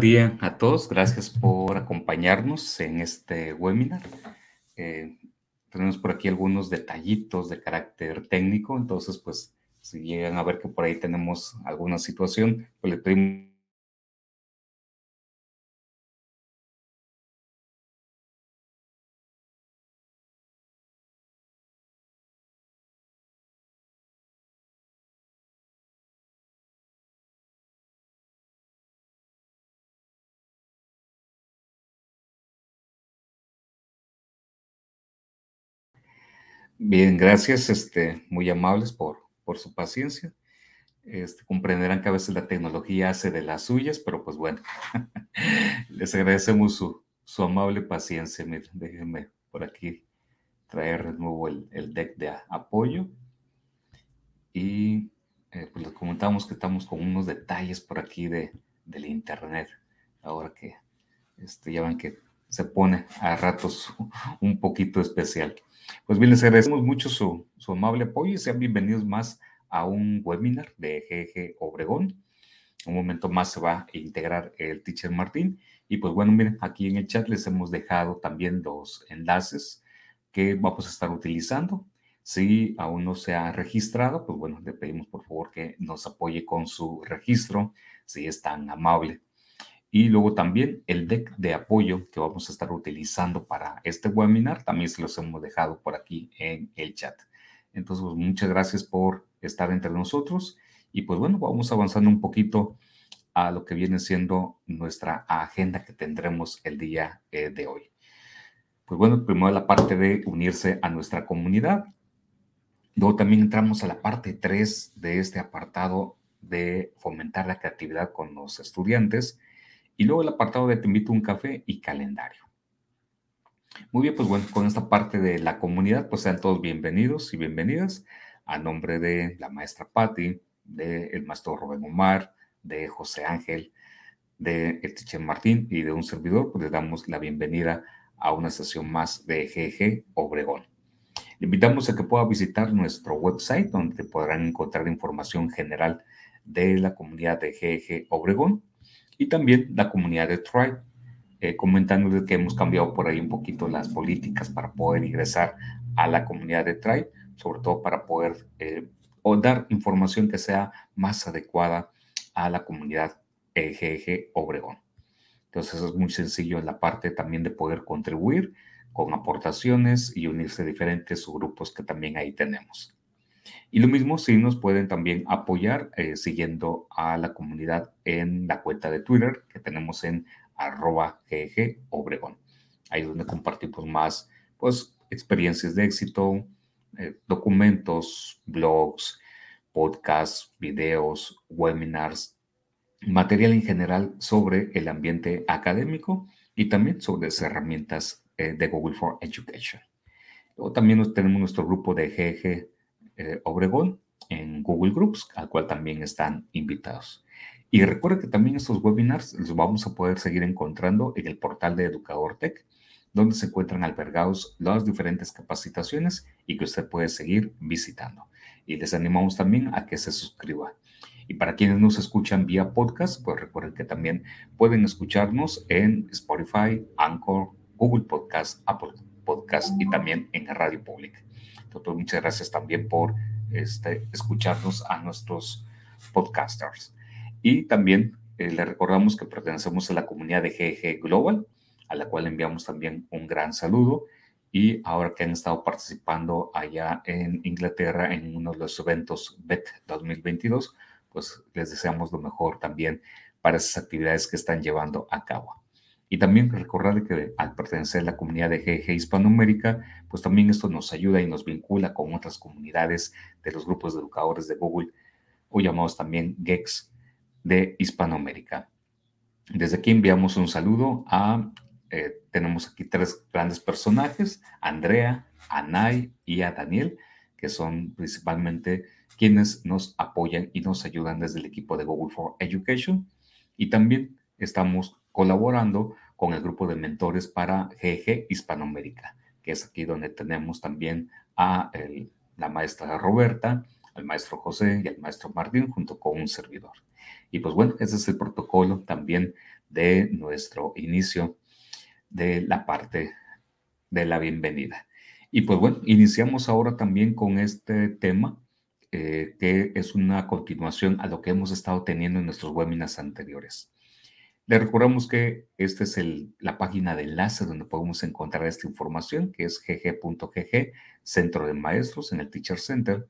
Buen día a todos. Gracias por acompañarnos en este webinar. Eh, tenemos por aquí algunos detallitos de carácter técnico, entonces pues si llegan a ver que por ahí tenemos alguna situación, pues le pedimos Bien, gracias, este, muy amables por, por su paciencia. Este, comprenderán que a veces la tecnología hace de las suyas, pero pues bueno, les agradecemos su, su amable paciencia. Miren, déjenme por aquí traer de nuevo el, el deck de apoyo. Y eh, pues les comentamos que estamos con unos detalles por aquí de, del internet. Ahora que este, ya ven que se pone a ratos un poquito especial. Pues bien, les agradecemos mucho su, su amable apoyo y sean bienvenidos más a un webinar de GG Obregón. Un momento más se va a integrar el teacher Martín. Y pues bueno, miren, aquí en el chat les hemos dejado también los enlaces que vamos a estar utilizando. Si aún no se ha registrado, pues bueno, le pedimos por favor que nos apoye con su registro, si es tan amable. Y luego también el deck de apoyo que vamos a estar utilizando para este webinar, también se los hemos dejado por aquí en el chat. Entonces, pues, muchas gracias por estar entre nosotros. Y pues bueno, vamos avanzando un poquito a lo que viene siendo nuestra agenda que tendremos el día eh, de hoy. Pues bueno, primero la parte de unirse a nuestra comunidad. Luego también entramos a la parte 3 de este apartado de fomentar la creatividad con los estudiantes y luego el apartado de te invito a un café y calendario. Muy bien, pues bueno, con esta parte de la comunidad, pues sean todos bienvenidos y bienvenidas a nombre de la maestra Patti, del maestro Rubén Omar, de José Ángel, de el teacher Martín y de un servidor, pues les damos la bienvenida a una sesión más de GG Obregón. Le invitamos a que pueda visitar nuestro website donde podrán encontrar información general de la comunidad de GG Obregón y también la comunidad de Tribe, eh, comentándoles que hemos cambiado por ahí un poquito las políticas para poder ingresar a la comunidad de Tribe, sobre todo para poder eh, o dar información que sea más adecuada a la comunidad EGG Obregón. Entonces es muy sencillo en la parte también de poder contribuir con aportaciones y unirse a diferentes grupos que también ahí tenemos. Y lo mismo si nos pueden también apoyar eh, siguiendo a la comunidad en la cuenta de Twitter que tenemos en arroba GG. Ahí es donde compartimos más pues, experiencias de éxito, eh, documentos, blogs, podcasts, videos, webinars, material en general sobre el ambiente académico y también sobre las herramientas eh, de Google for Education. Luego también tenemos nuestro grupo de GG eh, Obregón en Google Groups, al cual también están invitados. Y recuerda que también estos webinars los vamos a poder seguir encontrando en el portal de Educador Tech, donde se encuentran albergados las diferentes capacitaciones y que usted puede seguir visitando. Y les animamos también a que se suscriba. Y para quienes nos escuchan vía podcast, pues recuerden que también pueden escucharnos en Spotify, Anchor, Google Podcast, Apple Podcast y también en Radio Pública. Entonces, muchas gracias también por este, escucharnos a nuestros podcasters. Y también eh, le recordamos que pertenecemos a la comunidad de GG Global, a la cual enviamos también un gran saludo. Y ahora que han estado participando allá en Inglaterra en uno de los eventos BET 2022, pues les deseamos lo mejor también para esas actividades que están llevando a cabo. Y también recordar que al pertenecer a la comunidad de GG Hispanoamérica, pues también esto nos ayuda y nos vincula con otras comunidades de los grupos de educadores de Google, o llamados también GEX de Hispanoamérica. Desde aquí enviamos un saludo a, eh, tenemos aquí tres grandes personajes, Andrea, Anay y a Daniel, que son principalmente quienes nos apoyan y nos ayudan desde el equipo de Google for Education. Y también estamos colaborando con el grupo de mentores para GG Hispanoamérica, que es aquí donde tenemos también a la maestra Roberta, al maestro José y al maestro Martín junto con un servidor. Y pues bueno, ese es el protocolo también de nuestro inicio de la parte de la bienvenida. Y pues bueno, iniciamos ahora también con este tema eh, que es una continuación a lo que hemos estado teniendo en nuestros webinars anteriores. Le recordamos que esta es la página de enlace donde podemos encontrar esta información, que es gg.gg, Centro de Maestros en el Teacher Center.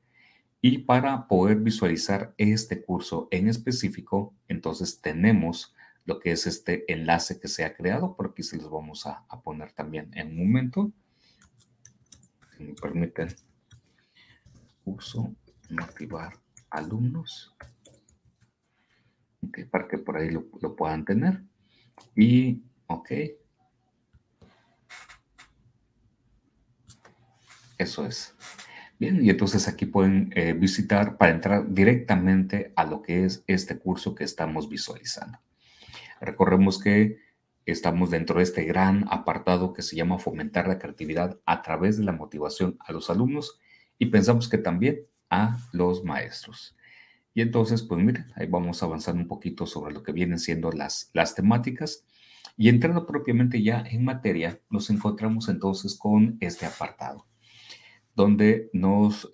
Y para poder visualizar este curso en específico, entonces tenemos lo que es este enlace que se ha creado. Por aquí se los vamos a, a poner también en un momento. Si me permiten. Curso motivar alumnos. Para que por ahí lo, lo, puedan tener. Y, ok. Eso es. Bien, y entonces aquí pueden eh, visitar para entrar directamente a lo que es este curso que estamos visualizando. Recordemos que estamos dentro de este gran apartado que se llama fomentar la creatividad a través de la motivación a los alumnos y pensamos que también a los maestros. Y entonces, pues miren, ahí vamos avanzando un poquito sobre lo que vienen siendo las, las temáticas. Y entrando propiamente ya en materia, nos encontramos entonces con este apartado, donde nos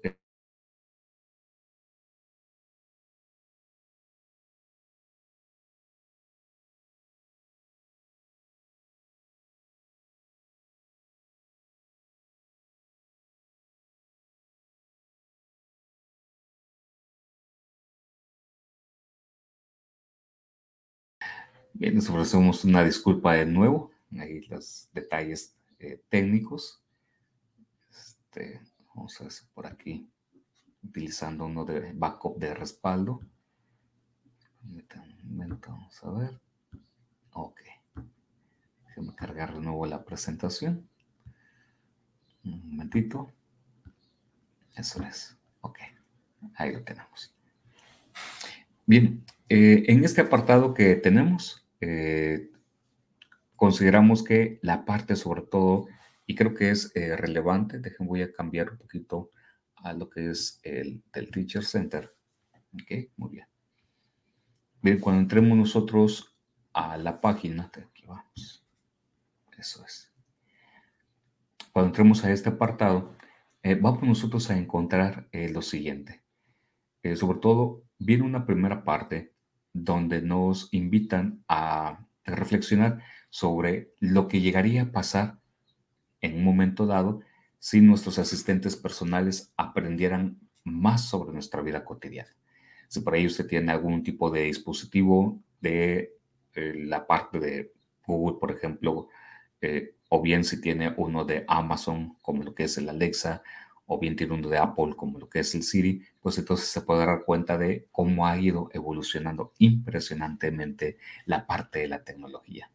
Bien, les ofrecemos una disculpa de nuevo. Ahí los detalles eh, técnicos. Este, vamos a ver por aquí, utilizando uno de backup de respaldo. Vamos a ver. Ok. Déjenme cargar de nuevo la presentación. Un momentito. Eso es. Ok. Ahí lo tenemos. Bien, eh, en este apartado que tenemos, eh, consideramos que la parte sobre todo, y creo que es eh, relevante, dejen, voy a cambiar un poquito a lo que es el del Teacher Center. Ok, muy bien. Bien, cuando entremos nosotros a la página, aquí vamos. Eso es. Cuando entremos a este apartado, eh, vamos nosotros a encontrar lo siguiente. sobre todo, viene una primera parte donde nos invitan a reflexionar sobre lo que llegaría a pasar en un momento dado si nuestros asistentes personales aprendieran más sobre nuestra vida cotidiana. Si por ahí usted tiene algún tipo de dispositivo de eh, la parte de Google, por ejemplo, eh, o bien si tiene uno de Amazon, como lo que es el Alexa, o bien tiene uno de Apple como lo que es el Siri, pues entonces se puede dar cuenta de cómo ha ido evolucionando impresionantemente la parte de la tecnología.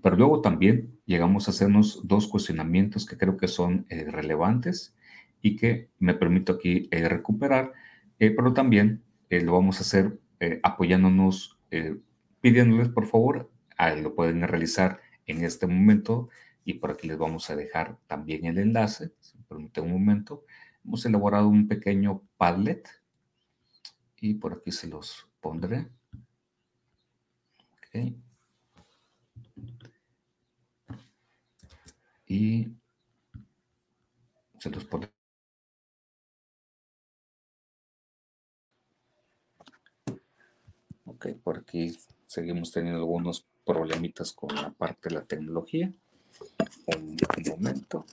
Pero luego también llegamos a hacernos dos cuestionamientos que creo que son eh, relevantes y que me permito aquí eh, recuperar, eh, pero también lo vamos a hacer apoyándonos, pidiéndoles por favor, lo pueden realizar en este momento y por aquí les vamos a dejar también el enlace, permite un momento. Hemos elaborado un pequeño Padlet y por aquí se los pondré. Okay. Y se los pondré. Ok, por aquí seguimos teniendo algunos problemitas con la parte de la tecnología un momento.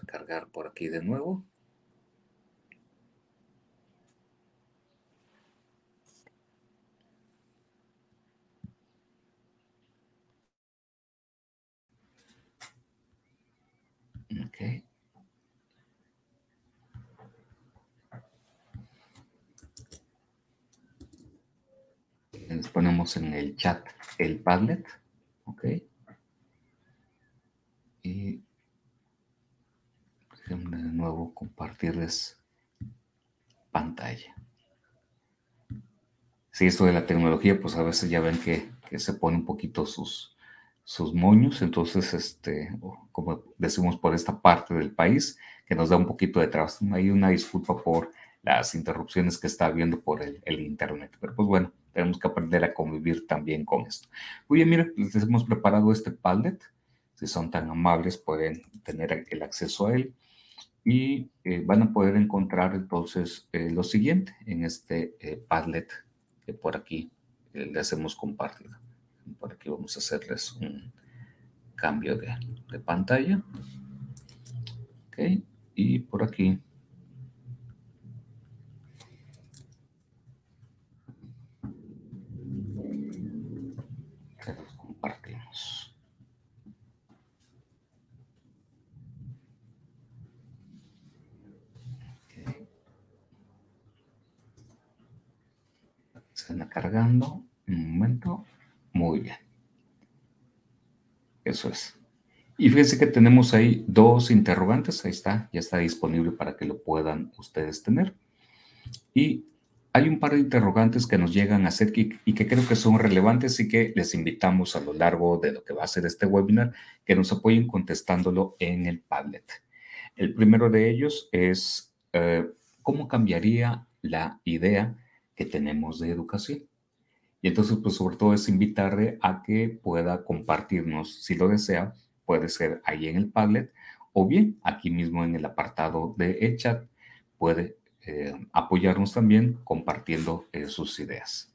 A cargar por aquí de nuevo. Okay. Les ponemos en el chat el Padlet, ¿ok? Y déjenme de nuevo compartirles pantalla. Si esto de la tecnología, pues a veces ya ven que, se pone un poquito sus, sus moños, entonces, este, como decimos por esta parte del país, que nos da un poquito de trabajo. Hay una disculpa por las interrupciones que está habiendo por el, Internet. Pero pues bueno, tenemos que aprender a convivir también con esto. Muy bien, miren, les hemos preparado este Padlet. Si son tan amables, pueden tener el acceso a él y eh, van a poder encontrar entonces eh, lo siguiente en este eh, Padlet que por aquí les hemos compartido. Por aquí vamos a hacerles un cambio de, de pantalla. Ok, y por aquí están cargando. Un momento. Muy bien. Eso es. Y fíjense que tenemos ahí dos interrogantes. Ahí está, ya está disponible para que lo puedan ustedes tener. Y hay un par de interrogantes que nos llegan a hacer y, que creo que son relevantes y que les invitamos a lo largo de lo que va a ser este webinar que nos apoyen contestándolo en el Padlet. El primero de ellos es eh, cómo cambiaría la idea que tenemos de educación. Entonces, pues sobre todo es invitarle a que pueda compartirnos, si lo desea, puede ser ahí en el Padlet o bien aquí mismo en el apartado de chat, puede eh, apoyarnos también compartiendo eh, sus ideas.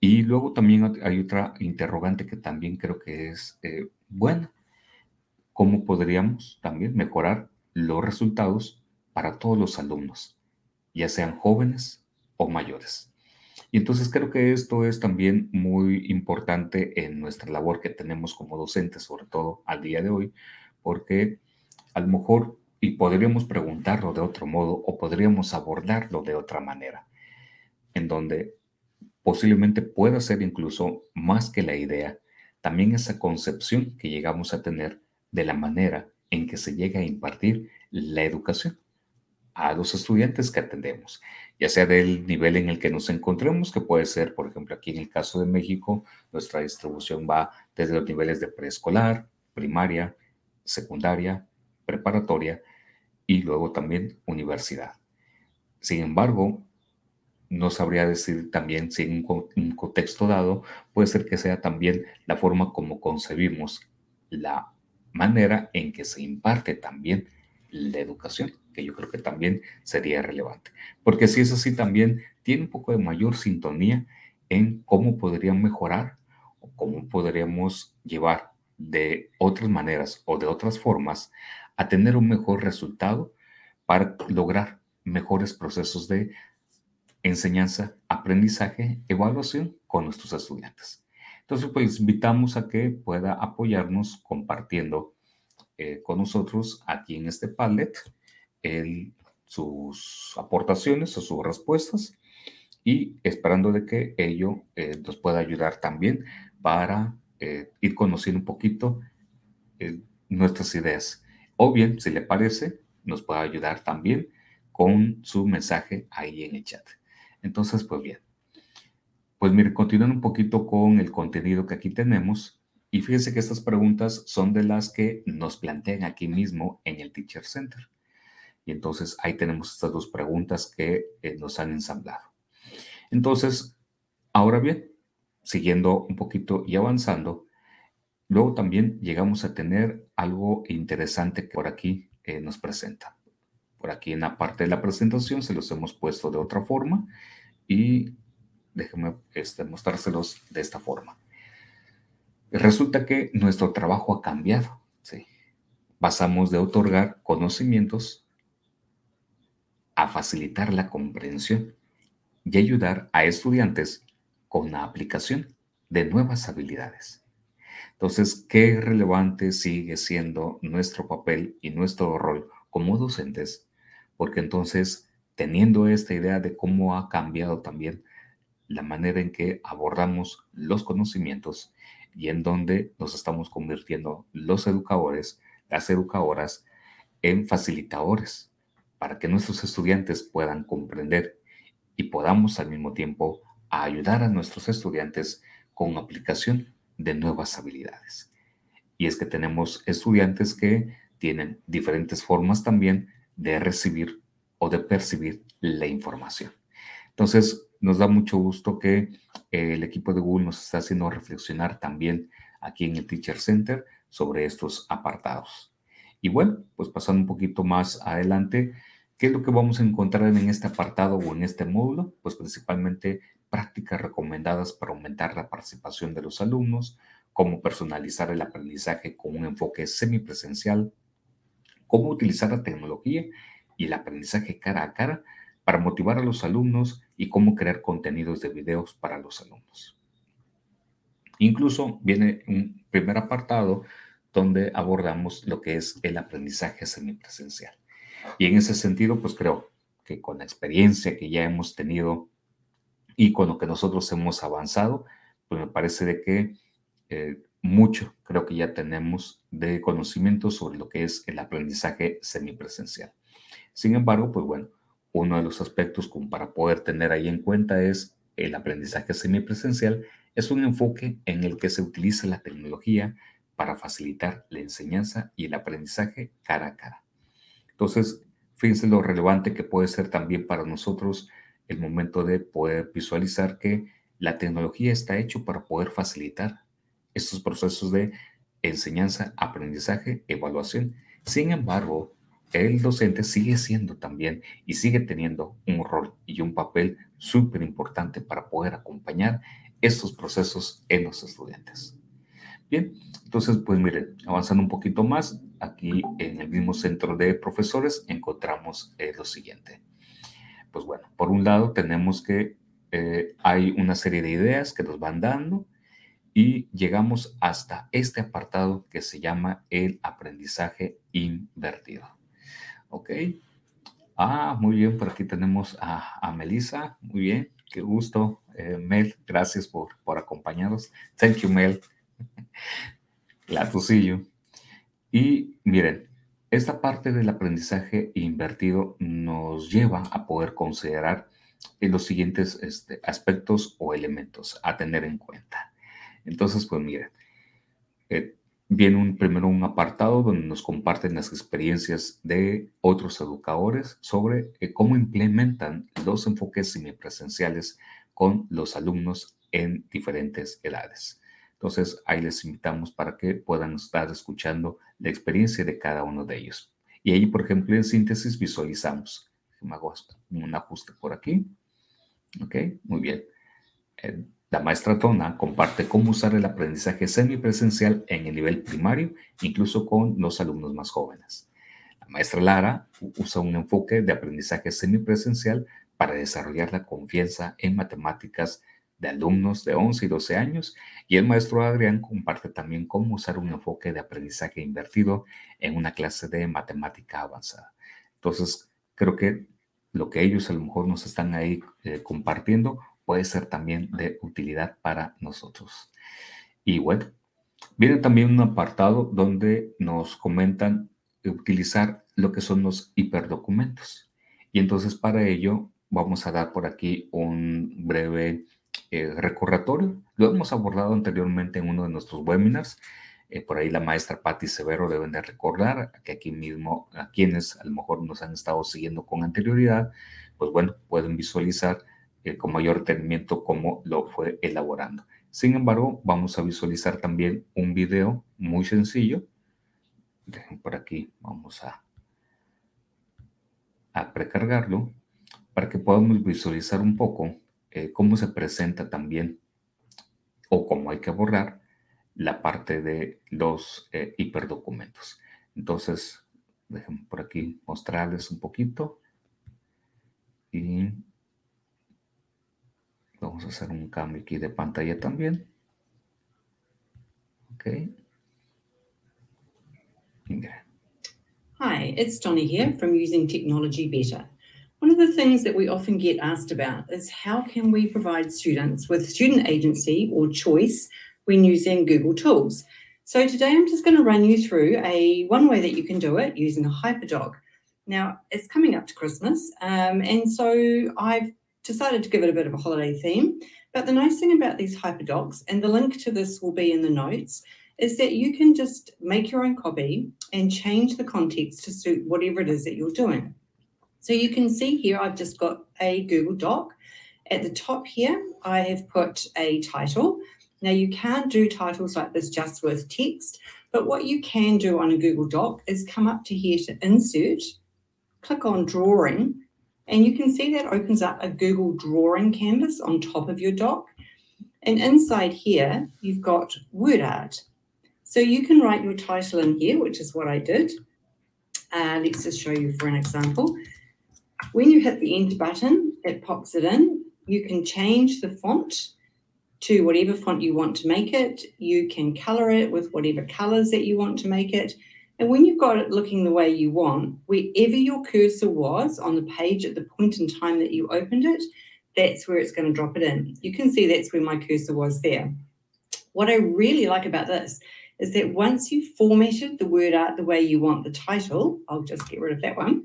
Y luego también hay otra interrogante que también creo que es eh, buena. ¿Cómo podríamos también mejorar los resultados para todos los alumnos, ya sean jóvenes o mayores. Y entonces creo que esto es también muy importante en nuestra labor que tenemos como docentes, sobre todo al día de hoy, porque a lo mejor, y podríamos preguntarlo de otro modo o podríamos abordarlo de otra manera, en donde posiblemente pueda ser incluso más que la idea, también esa concepción que llegamos a tener de la manera en que se llega a impartir la educación a los estudiantes que atendemos, ya sea del nivel en el que nos encontremos, que puede ser, por ejemplo, aquí en el caso de México, nuestra distribución va desde los niveles de preescolar, primaria, secundaria, preparatoria y luego también universidad. Sin embargo, no sabría decir también si en un contexto dado puede ser que sea también la forma como concebimos la manera en que se imparte también la educación que yo creo que también sería relevante. Porque si es así, también tiene un poco de mayor sintonía en cómo podrían mejorar o cómo podríamos llevar de otras maneras o de otras formas a tener un mejor resultado para lograr mejores procesos de enseñanza, aprendizaje, evaluación con nuestros estudiantes. Entonces, pues invitamos a que pueda apoyarnos compartiendo eh, con nosotros aquí en este Padlet sus aportaciones o sus respuestas y esperando de que ello eh, nos pueda ayudar también para eh, ir conociendo un poquito eh, nuestras ideas. O bien, si le parece, nos puede ayudar también con su mensaje ahí en el chat. Entonces, pues bien. Pues mire, continuando un poquito con el contenido que aquí tenemos, y fíjense que estas preguntas son de las que nos plantean aquí mismo en el Teacher Center. Y entonces ahí tenemos estas dos preguntas que eh, nos han ensamblado. Entonces, ahora bien, siguiendo un poquito y avanzando, luego también llegamos a tener algo interesante que por aquí eh, nos presenta. Por aquí en la parte de la presentación se los hemos puesto de otra forma y déjenme este, mostrárselos de esta forma. Resulta que nuestro trabajo ha cambiado. ¿sí? Pasamos de otorgar conocimientos a facilitar la comprensión y ayudar a estudiantes con la aplicación de nuevas habilidades. Entonces, ¿qué relevante sigue siendo nuestro papel y nuestro rol como docentes? Porque entonces, teniendo esta idea de cómo ha cambiado también la manera en que abordamos los conocimientos y en donde nos estamos convirtiendo los educadores, las educadoras, en facilitadores para que nuestros estudiantes puedan comprender y podamos al mismo tiempo ayudar a nuestros estudiantes con aplicación de nuevas habilidades. Y es que tenemos estudiantes que tienen diferentes formas también de recibir o de percibir la información. Entonces, nos da mucho gusto que el equipo de Google nos está haciendo reflexionar también aquí en el Teacher Center sobre estos apartados. Y bueno, pues pasando un poquito más adelante, ¿qué es lo que vamos a encontrar en este apartado o en este módulo? Pues principalmente prácticas recomendadas para aumentar la participación de los alumnos, cómo personalizar el aprendizaje con un enfoque semipresencial, cómo utilizar la tecnología y el aprendizaje cara a cara para motivar a los alumnos y cómo crear contenidos de videos para los alumnos. Incluso viene un primer apartado donde abordamos lo que es el aprendizaje semipresencial. Y en ese sentido, pues creo que con la experiencia que ya hemos tenido y con lo que nosotros hemos avanzado, pues me parece de que eh, mucho creo que ya tenemos de conocimiento sobre lo que es el aprendizaje semipresencial. Sin embargo, pues bueno, uno de los aspectos como para poder tener ahí en cuenta es el aprendizaje semipresencial. Es un enfoque en el que se utiliza la tecnología para facilitar la enseñanza y el aprendizaje cara a cara. Entonces, fíjense lo relevante que puede ser también para nosotros el momento de poder visualizar que la tecnología está hecho para poder facilitar estos procesos de enseñanza, aprendizaje, evaluación. Sin embargo, el docente sigue siendo también y sigue teniendo un rol y un papel súper importante para poder acompañar estos procesos en los estudiantes. Bien, entonces, pues miren, avanzando un poquito más, aquí en el mismo centro de profesores encontramos eh, lo siguiente. Pues bueno, por un lado tenemos que eh, hay una serie de ideas que nos van dando y llegamos hasta este apartado que se llama el aprendizaje invertido. ¿Ok? Ah, muy bien, por aquí tenemos a, a Melissa. Muy bien, qué gusto. Eh, Mel, gracias por, por acompañarnos. Thank you, Mel. Sí. Y miren, esta parte del aprendizaje invertido nos lleva a poder considerar los siguientes este, aspectos o elementos a tener en cuenta. Entonces, pues miren, eh, Viene un, primero un apartado donde nos comparten las experiencias de otros educadores sobre eh, cómo implementan los enfoques semipresenciales con los alumnos en diferentes edades. Entonces, ahí les invitamos para que puedan estar escuchando la experiencia de cada uno de ellos. Y ahí, por ejemplo, en síntesis visualizamos. Me hago un ajuste por aquí. Ok, muy bien. Eh, la maestra Tona comparte cómo usar el aprendizaje semipresencial en el nivel primario, incluso con los alumnos más jóvenes. La maestra Lara usa un enfoque de aprendizaje semipresencial para desarrollar la confianza en matemáticas de alumnos de 11 y 12 años y el maestro Adrián comparte también cómo usar un enfoque de aprendizaje invertido en una clase de matemática avanzada. Entonces, creo que lo que ellos a lo mejor nos están ahí eh, compartiendo puede ser también de utilidad para nosotros. Y bueno, viene también un apartado donde nos comentan utilizar lo que son los hiperdocumentos. Y entonces para ello vamos a dar por aquí un breve eh, recordatorio. Lo hemos abordado anteriormente en uno de nuestros webinars. Eh, por ahí la maestra Patti Severo deben de recordar que aquí mismo, a quienes a lo mejor nos han estado siguiendo con anterioridad, pues bueno, pueden visualizar eh, con mayor detenimiento cómo lo fue elaborando. Sin embargo, vamos a visualizar también un video muy sencillo. Dejen por aquí, vamos a, a precargarlo para que podamos visualizar un poco eh, cómo se presenta también o cómo hay que borrar la parte de los eh, hiperdocumentos. Entonces, dejen por aquí mostrarles un poquito. Y Vamos a hacer un cambio aquí de pantalla también. Ok. Hi, it's Donny here from Using Technology Better. One of the things that we often get asked about is how can we provide students with student agency or choice when using Google Tools. So today I'm just going to run you through a one way that you can do it using a HyperDoc. Now it's coming up to Christmas, um, and so I've decided to give it a bit of a holiday theme. But the nice thing about these hyperdocs, and the link to this will be in the notes, is that you can just make your own copy and change the context to suit whatever it is that you're doing. So you can see here, I've just got a Google Doc. At the top here, I have put a title. Now you can't do titles like this just with text, but what you can do on a Google Doc is come up to here to insert, click on drawing, and you can see that opens up a Google drawing canvas on top of your doc. And inside here, you've got word art. So you can write your title in here, which is what I did. Uh, let's just show you for an example. When you hit the enter button, it pops it in. You can change the font to whatever font you want to make it. You can color it with whatever colors that you want to make it. And when you've got it looking the way you want, wherever your cursor was on the page at the point in time that you opened it, that's where it's going to drop it in. You can see that's where my cursor was there. What I really like about this is that once you've formatted the word art the way you want the title, I'll just get rid of that one,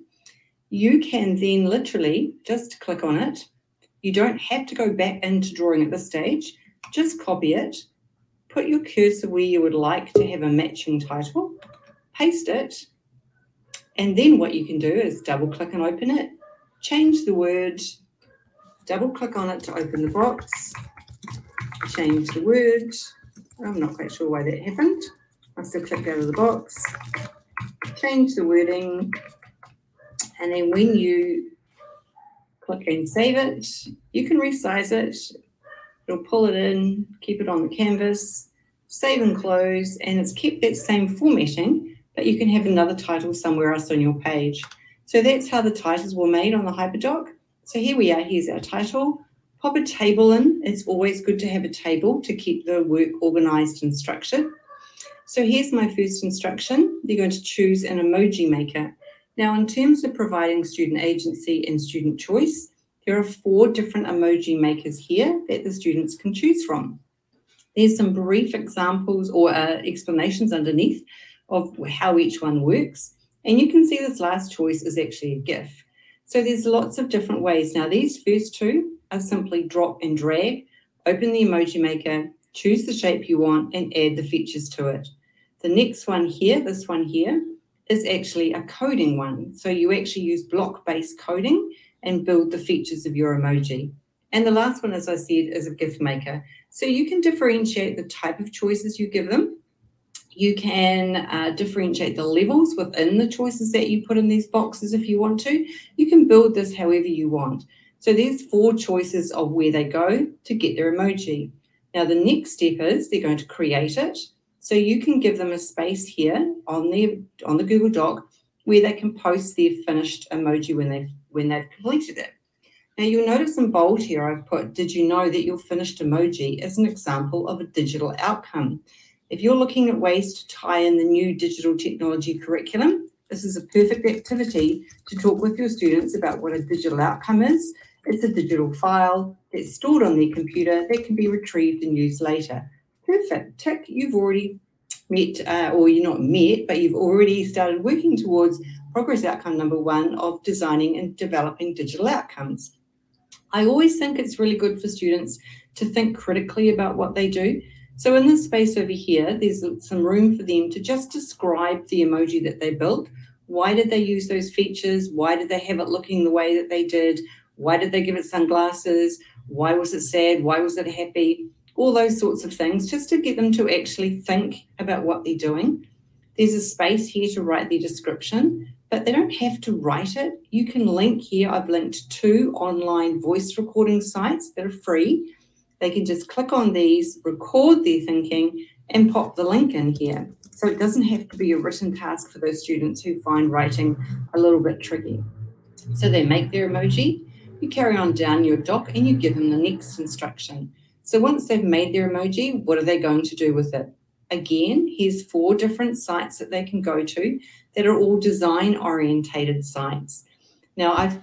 you can then literally just click on it. You don't have to go back into drawing at this stage. Just copy it, put your cursor where you would like to have a matching title, paste it, and then what you can do is double click and open it, change the word, double click on it to open the box, change the word. I'm not quite sure why that happened. I still clicked out of the box, change the wording, and then when you click and save it, you can resize it. It'll pull it in, keep it on the canvas, save and close, and it's kept that same formatting, but you can have another title somewhere else on your page. So that's how the titles were made on the HyperDoc. So here we are, here's our title. Pop a table in. It's always good to have a table to keep the work organized and structured. So here's my first instruction. You're going to choose an emoji maker. Now, in terms of providing student agency and student choice, there are four different emoji makers here that the students can choose from. There's some brief examples or uh, explanations underneath of how each one works. And you can see this last choice is actually a GIF. So there's lots of different ways. Now, these first two are simply drop and drag, open the emoji maker, choose the shape you want, and add the features to it. The next one here, this one here, is actually a coding one. So you actually use block-based coding and build the features of your emoji. And the last one, as I said, is a gift maker. So you can differentiate the type of choices you give them. You can uh, differentiate the levels within the choices that you put in these boxes if you want to. You can build this however you want. So there's four choices of where they go to get their emoji. Now the next step is they're going to create it. So you can give them a space here on the on the Google Doc where they can post their finished emoji when they've when they've completed it. Now you'll notice in bold here I've put, did you know that your finished emoji is an example of a digital outcome? If you're looking at ways to tie in the new digital technology curriculum, this is a perfect activity to talk with your students about what a digital outcome is. It's a digital file that's stored on their computer that can be retrieved and used later. Perfect. Tick, you've already met, uh, or you're not met, but you've already started working towards progress outcome number one of designing and developing digital outcomes. I always think it's really good for students to think critically about what they do. So in this space over here, there's some room for them to just describe the emoji that they built. Why did they use those features? Why did they have it looking the way that they did? Why did they give it sunglasses? Why was it sad? Why was it happy? All those sorts of things, just to get them to actually think about what they're doing. There's a space here to write their description, but they don't have to write it. You can link here. I've linked two online voice recording sites that are free. They can just click on these, record their thinking, and pop the link in here. So it doesn't have to be a written task for those students who find writing a little bit tricky. So they make their emoji, you carry on down your doc, and you give them the next instruction. So once they've made their emoji, what are they going to do with it? Again, here's four different sites that they can go to that are all design orientated sites. Now I've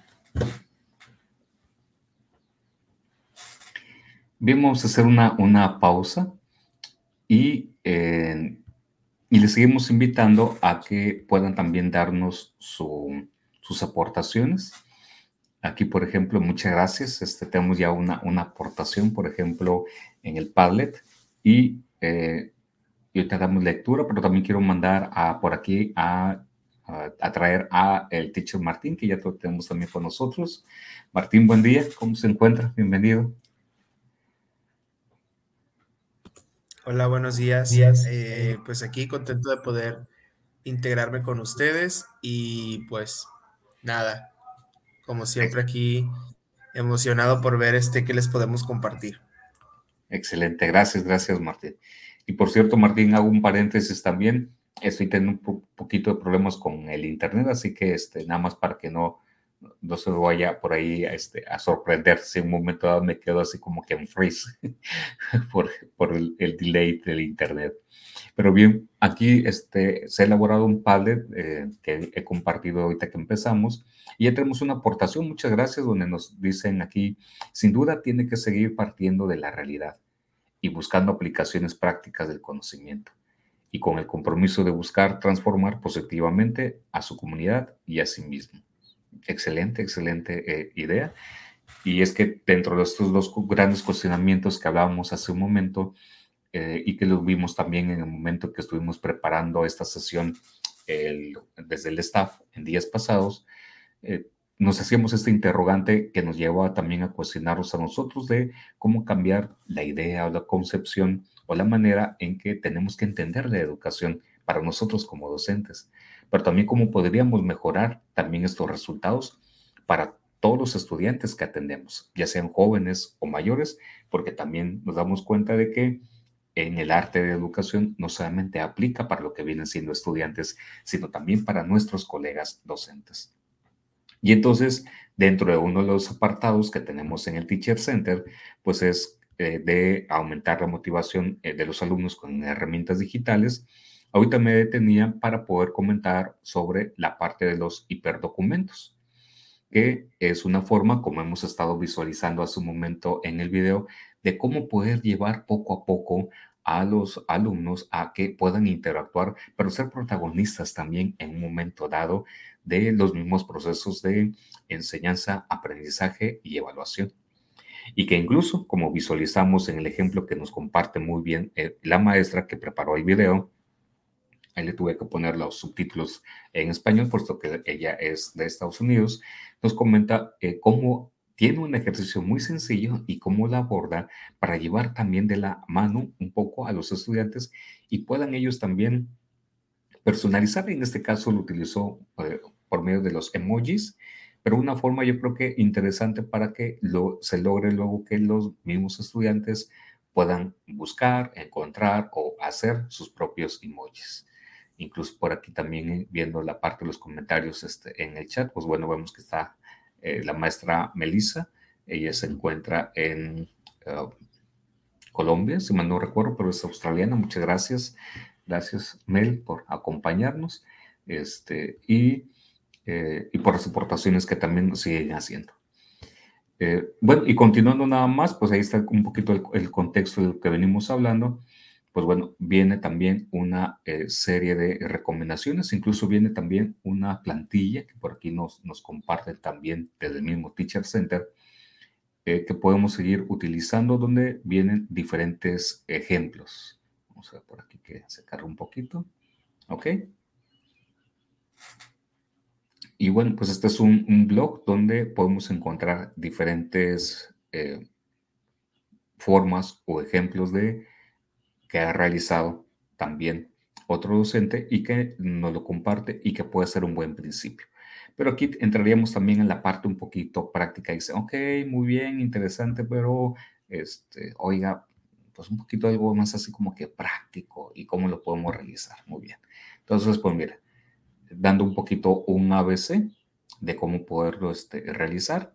Vamos a hacer una, una pausa y, eh, y les seguimos invitando a que puedan también darnos su, sus aportaciones Aquí, por ejemplo, muchas gracias. Este, tenemos ya una, una aportación, por ejemplo, en el Padlet. Y eh, yo te damos lectura, pero también quiero mandar a, por aquí a, a, traer a el teacher Martín, que ya tenemos también con nosotros. Martín, buen día, ¿cómo se encuentra? Bienvenido. Hola, buenos días. días. Eh, pues aquí contento de poder integrarme con ustedes y pues nada, como siempre aquí emocionado por ver este que les podemos compartir. Excelente, gracias, gracias Martín. Y por cierto, Martín, hago un paréntesis también. Estoy teniendo un poquito de problemas con el internet, así que este, nada más para que no, no se vaya por ahí este, a sorprender si un momento dado me quedo así como que en freeze por, por el, delay del internet. Pero bien, aquí este, se ha elaborado un Padlet eh, que he compartido ahorita que empezamos y ya tenemos una aportación, muchas gracias, donde nos dicen aquí, sin duda tiene que seguir partiendo de la realidad y buscando aplicaciones prácticas del conocimiento y con el compromiso de buscar transformar positivamente a su comunidad y a sí mismo. Excelente, excelente eh, idea. Y es que dentro de estos dos grandes cuestionamientos que hablábamos hace un momento eh, y que los vimos también en el momento que estuvimos preparando esta sesión desde el staff en días pasados, eh, nos hacíamos este interrogante que nos lleva también a cuestionarnos a nosotros de cómo cambiar la idea o la concepción o la manera en que tenemos que entender la educación para nosotros como docentes, pero también cómo podríamos mejorar también estos resultados para todos los estudiantes que atendemos, ya sean jóvenes o mayores, porque también nos damos cuenta de que en el arte de educación no solamente aplica para lo que vienen siendo estudiantes, sino también para nuestros colegas docentes. Y entonces, dentro de uno de los apartados que tenemos en el Teacher Center, pues es eh, de aumentar la motivación eh, de los alumnos con herramientas digitales. Ahorita me detenía para poder comentar sobre la parte de los hiperdocumentos, que es una forma, como hemos estado visualizando hace un momento en el video, de cómo poder llevar poco a poco a los alumnos a que puedan interactuar, pero ser protagonistas también en un momento dado de los mismos procesos de enseñanza, aprendizaje y evaluación. Y que incluso, como visualizamos en el ejemplo que nos comparte muy bien eh, la maestra que preparó el video, ahí le tuve que poner los subtítulos en español, puesto que ella es de Estados Unidos, nos comenta eh, cómo tiene un ejercicio muy sencillo y cómo la aborda para llevar también de la mano un poco a los estudiantes y puedan ellos también personalizar. En este caso lo utilizó eh, por medio de los emojis, pero una forma yo creo que interesante para que lo, se logre luego que los mismos estudiantes puedan buscar, encontrar o hacer sus propios emojis. Incluso por aquí también eh, viendo la parte de los comentarios este, en el chat, pues bueno, vemos que está eh, la maestra Melissa, ella se encuentra en uh, Colombia, si mal no recuerdo, pero es australiana. Muchas gracias. Gracias, Mel, por acompañarnos. Este, y eh, y por las aportaciones que también siguen haciendo. Eh, bueno, y continuando nada más, pues ahí está un poquito el, contexto de lo que venimos hablando. Pues bueno, viene también una eh, serie de recomendaciones, incluso viene también una plantilla que por aquí nos, nos comparten también desde el mismo Teacher Center, que podemos seguir utilizando donde vienen diferentes ejemplos. Vamos a ver por aquí que se carga un poquito. ¿Ok? Y bueno, pues este es un, blog donde podemos encontrar diferentes eh, formas o ejemplos de que ha realizado también otro docente y que nos lo comparte y que puede ser un buen principio. Pero aquí entraríamos también en la parte un poquito práctica dice, ok, muy bien, interesante, pero este, oiga, pues un poquito algo más así como que práctico y cómo lo podemos realizar. Muy bien. Entonces, pues mira, dando un poquito un ABC de cómo poderlo este, realizar.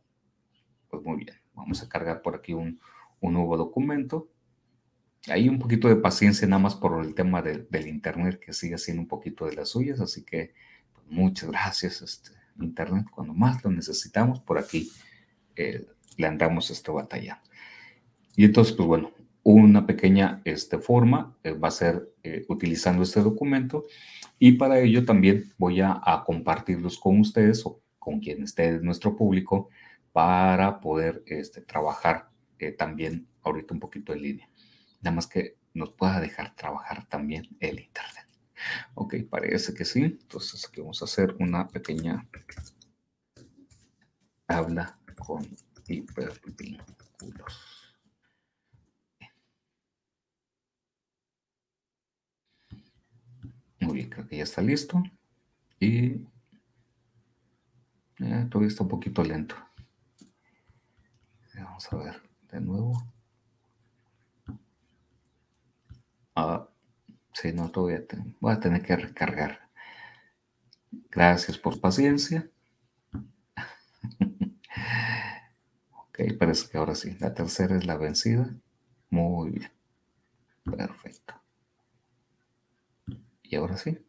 Pues muy bien, vamos a cargar por aquí un, nuevo documento. Hay un poquito de paciencia nada más por el tema del internet que sigue siendo un poquito de las suyas, así que pues, muchas gracias este, internet. Cuando más lo necesitamos, por aquí eh, le andamos este, batallando. Y entonces, pues bueno, una pequeña este, forma eh, va a ser eh, utilizando este documento y para ello también voy a, compartirlos con ustedes o con quien esté nuestro público para poder este, trabajar también ahorita un poquito en línea. Nada más que nos pueda dejar trabajar también el Internet. Ok, parece que sí. Entonces aquí vamos a hacer una pequeña tabla con hipervínculos. Muy bien, creo que ya está listo. Y eh, todavía está un poquito lento. Vamos a ver de nuevo. Ah, sí, no, todavía voy a tener que recargar. Gracias por paciencia. ok, parece que ahora sí. La tercera es la vencida. Muy bien. Perfecto. Y ahora sí.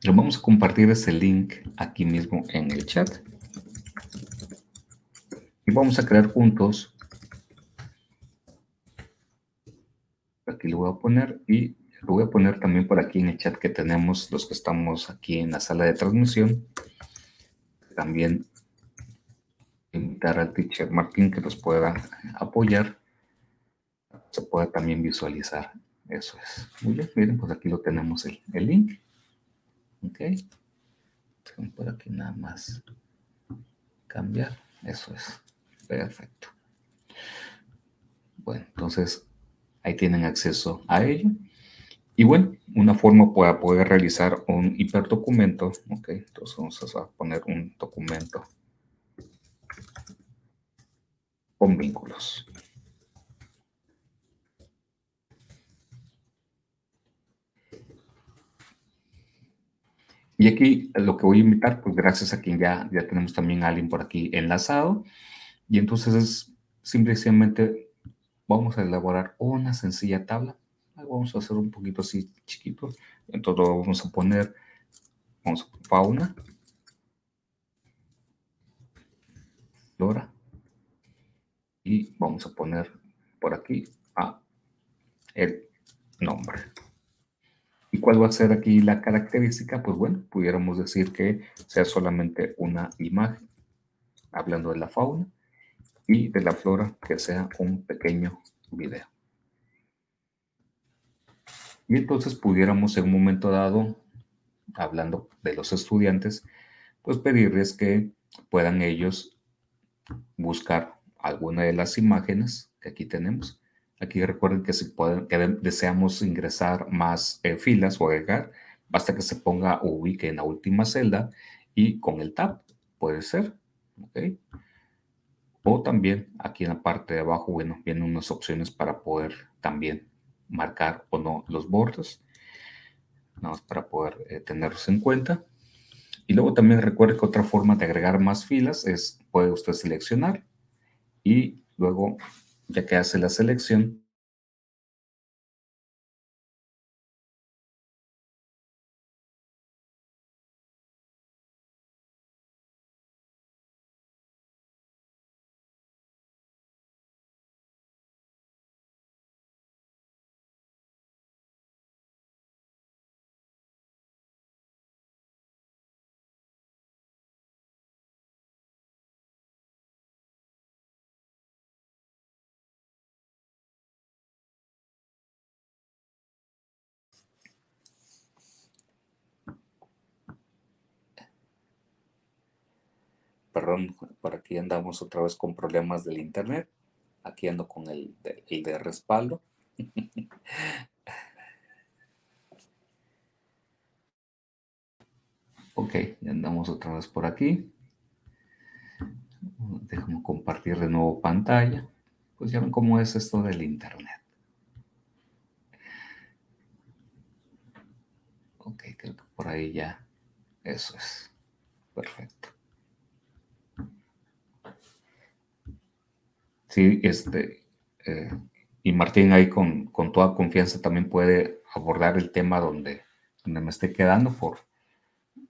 Le vamos a compartir ese link aquí mismo en el chat. Y vamos a crear juntos. Aquí lo voy a poner y lo voy a poner también por aquí en el chat que tenemos los que estamos aquí en la sala de transmisión. También invitar al teacher Martín que nos pueda apoyar se puede también visualizar. Eso es. Muy bien, miren, pues aquí lo tenemos el, el link. Ok. Por aquí nada más cambiar. Eso es. Perfecto. Bueno, entonces tienen acceso a ello. Y bueno, una forma para poder realizar un hiperdocumento. Ok, entonces vamos a poner un documento con vínculos. Y aquí lo que voy a invitar, pues gracias a quien ya, ya tenemos también a alguien por aquí enlazado. Y entonces es simplemente vamos a elaborar una sencilla tabla. Vamos a hacer un poquito así chiquito. Entonces vamos a poner, vamos a poner fauna, flora, y vamos a poner por aquí a el nombre. ¿Y cuál va a ser aquí la característica? Pues bueno, pudiéramos decir que sea solamente una imagen, hablando de la fauna, y de la flora que sea un pequeño video. Y entonces pudiéramos en un momento dado, hablando de los estudiantes, pues pedirles que puedan ellos buscar alguna de las imágenes que aquí tenemos Aquí recuerden que si pueden, que deseamos ingresar más eh, filas o agregar, basta que se ponga ubique en la última celda y con el tab puede ser. ¿ok? O también aquí en la parte de abajo, bueno, vienen unas opciones para poder también marcar o no los bordes. Nada más para poder eh, tenerlos en cuenta. Y luego también recuerde que otra forma de agregar más filas es, puede usted seleccionar y luego ya que hace la selección, aquí andamos otra vez con problemas del internet. Aquí ando con el de, el de respaldo. ok, andamos otra vez por aquí. Déjame compartir de nuevo pantalla. Pues ya ven cómo es esto del internet. Ok, creo que por ahí ya. Eso es. Perfecto. Sí, este, eh, y Martín ahí con, con, toda confianza también puede abordar el tema donde, donde me esté quedando por,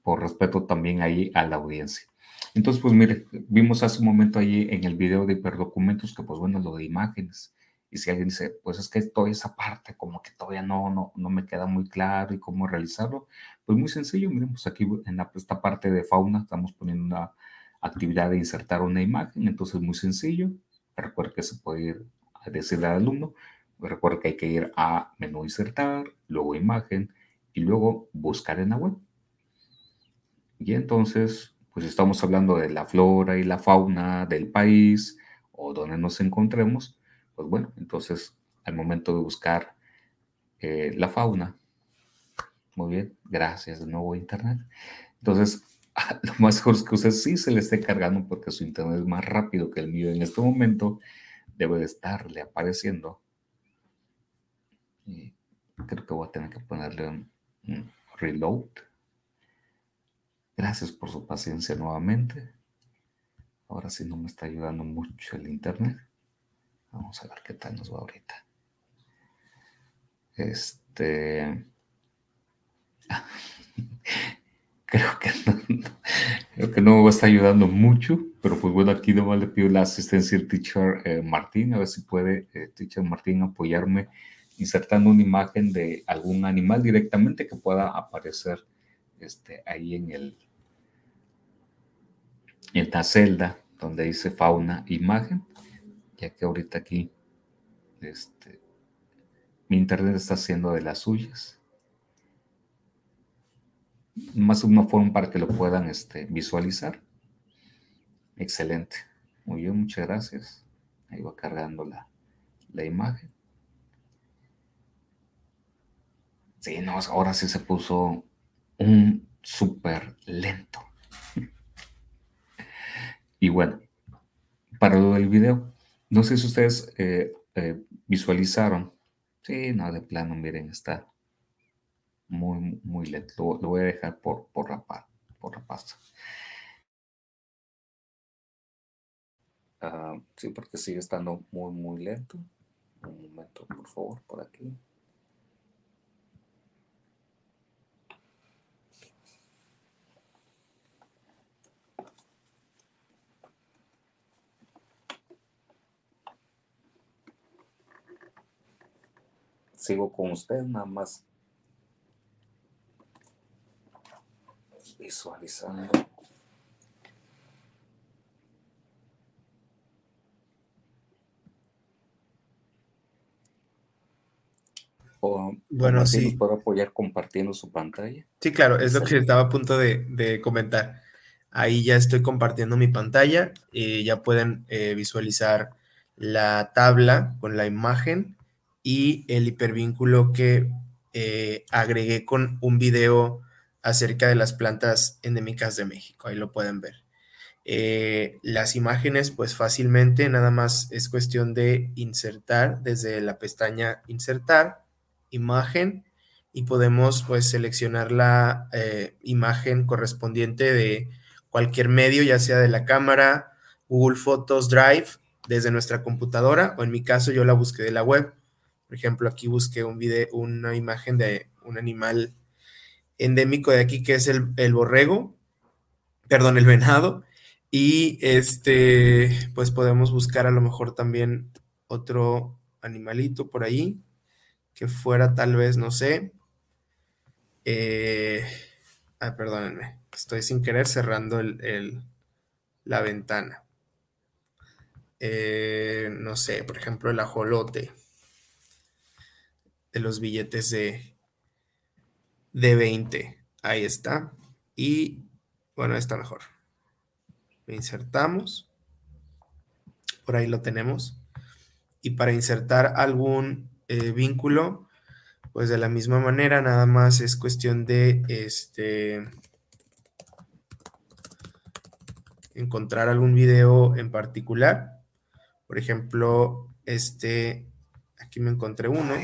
por respeto también ahí a la audiencia. Entonces, pues mire, vimos hace un momento ahí en el video de hiperdocumentos que pues bueno, lo de imágenes. Y si alguien dice, pues es que toda esa parte como que todavía no, no, no me queda muy claro y cómo realizarlo, pues muy sencillo, miren, pues aquí en esta parte de fauna estamos poniendo una actividad de insertar una imagen, entonces muy sencillo, Recuerda que se puede ir a decirle al alumno, Recuerda que hay que ir a menú insertar, luego imagen y luego buscar en la web. Y entonces, pues estamos hablando de la flora y la fauna del país o donde nos encontremos. Pues bueno, entonces al momento de buscar eh, la fauna, muy bien, gracias de nuevo Internet. Entonces, lo más mejor que usted sí se le esté cargando porque su Internet es más rápido que el mío en este momento. Debe de estarle apareciendo. Y creo que voy a tener que ponerle un reload. Gracias por su paciencia nuevamente. Ahora sí no me está ayudando mucho el internet. Vamos a ver qué tal nos va ahorita. Este. creo que no, creo que no me está ayudando mucho, pero pues bueno, aquí nomás le pido la asistencia del teacher eh, Martín, a ver si puede, eh, teacher Martín, apoyarme insertando una imagen de algún animal directamente que pueda aparecer este, ahí en el, en la celda donde dice fauna imagen, ya que ahorita aquí este, mi internet está haciendo de las suyas. Más una forma para que lo puedan este, visualizar. Excelente. Muy bien, muchas gracias. Ahí va cargando la, imagen. Sí, no, ahora sí se puso un súper lento. Y bueno, para lo del video, no sé si ustedes eh, eh, visualizaron. Sí, no, de plano, miren, está muy, muy lento. Lo, voy a dejar por, por, la, por la pasta. Ah, sí, porque sigue estando muy, muy lento. Un momento, por favor, por aquí. sigo con usted nada más visualizando. O, bueno, sí. puedo apoyar compartiendo su pantalla. Sí, claro, es lo que estaba a punto de, comentar. Ahí ya estoy compartiendo mi pantalla y ya pueden eh, visualizar la tabla con la imagen y el hipervínculo que eh, agregué con un video acerca de las plantas endémicas de México. Ahí lo pueden ver. Eh, las imágenes, pues fácilmente, nada más es cuestión de insertar desde la pestaña insertar, imagen, y podemos pues seleccionar la eh, imagen correspondiente de cualquier medio, ya sea de la cámara, Google Fotos, Drive, desde nuestra computadora, o en mi caso yo la busqué de la web. Por ejemplo, aquí busqué un video, una imagen de un animal endémico de aquí que es el, borrego, perdón, el venado. Y este, pues podemos buscar a lo mejor también otro animalito por ahí que fuera tal vez, no sé. Eh, ah, perdónenme, estoy sin querer cerrando el, la ventana. Eh, no sé, por ejemplo, el ajolote de los billetes de, de 20. Ahí está. Y bueno, está mejor. Lo insertamos. Por ahí lo tenemos. Y para insertar algún eh, vínculo, pues de la misma manera, nada más es cuestión de este encontrar algún video en particular. Por ejemplo, este, aquí me encontré uno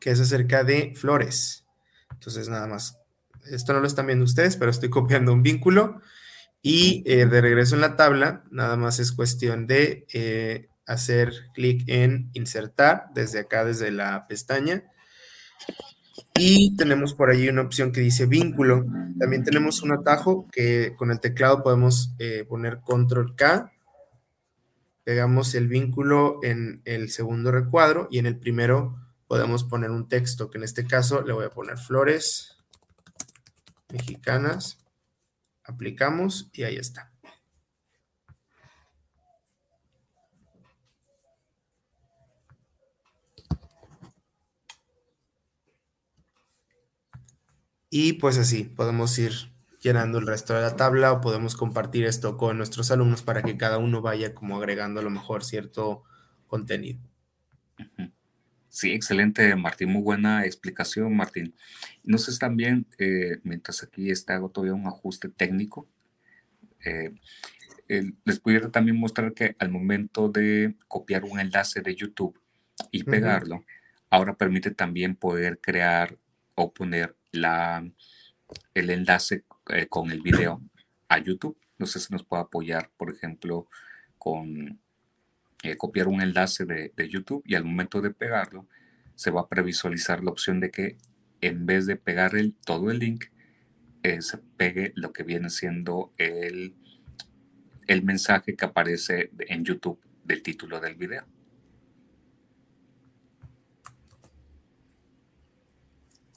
que es acerca de flores. Entonces, nada más. Esto no lo están viendo ustedes, pero estoy copiando un vínculo. Y eh, de regreso en la tabla, nada más es cuestión de eh, hacer clic en insertar desde acá, desde la pestaña. Y tenemos por ahí una opción que dice vínculo. También tenemos un atajo que con el teclado podemos eh, poner control K. Pegamos el vínculo en el segundo recuadro y en el primero podemos poner un texto, que en este caso le voy a poner flores mexicanas, aplicamos y ahí está. Y pues así podemos ir llenando el resto de la tabla o podemos compartir esto con nuestros alumnos para que cada uno vaya como agregando a lo mejor cierto contenido. Uh. Sí, excelente, Martín. Muy buena explicación, Martín. No sé también, eh, mientras aquí está, hago todavía un ajuste técnico. Eh, les pudiera también mostrar que al momento de copiar un enlace de YouTube y pegarlo, ahora permite también poder crear o poner la, el enlace eh, con el video a YouTube. No sé si nos puede apoyar, por ejemplo, con eh, copiar un enlace de, YouTube y al momento de pegarlo se va a previsualizar la opción de que en vez de pegar el, todo el link, eh, se pegue lo que viene siendo el, el mensaje que aparece en YouTube del título del video.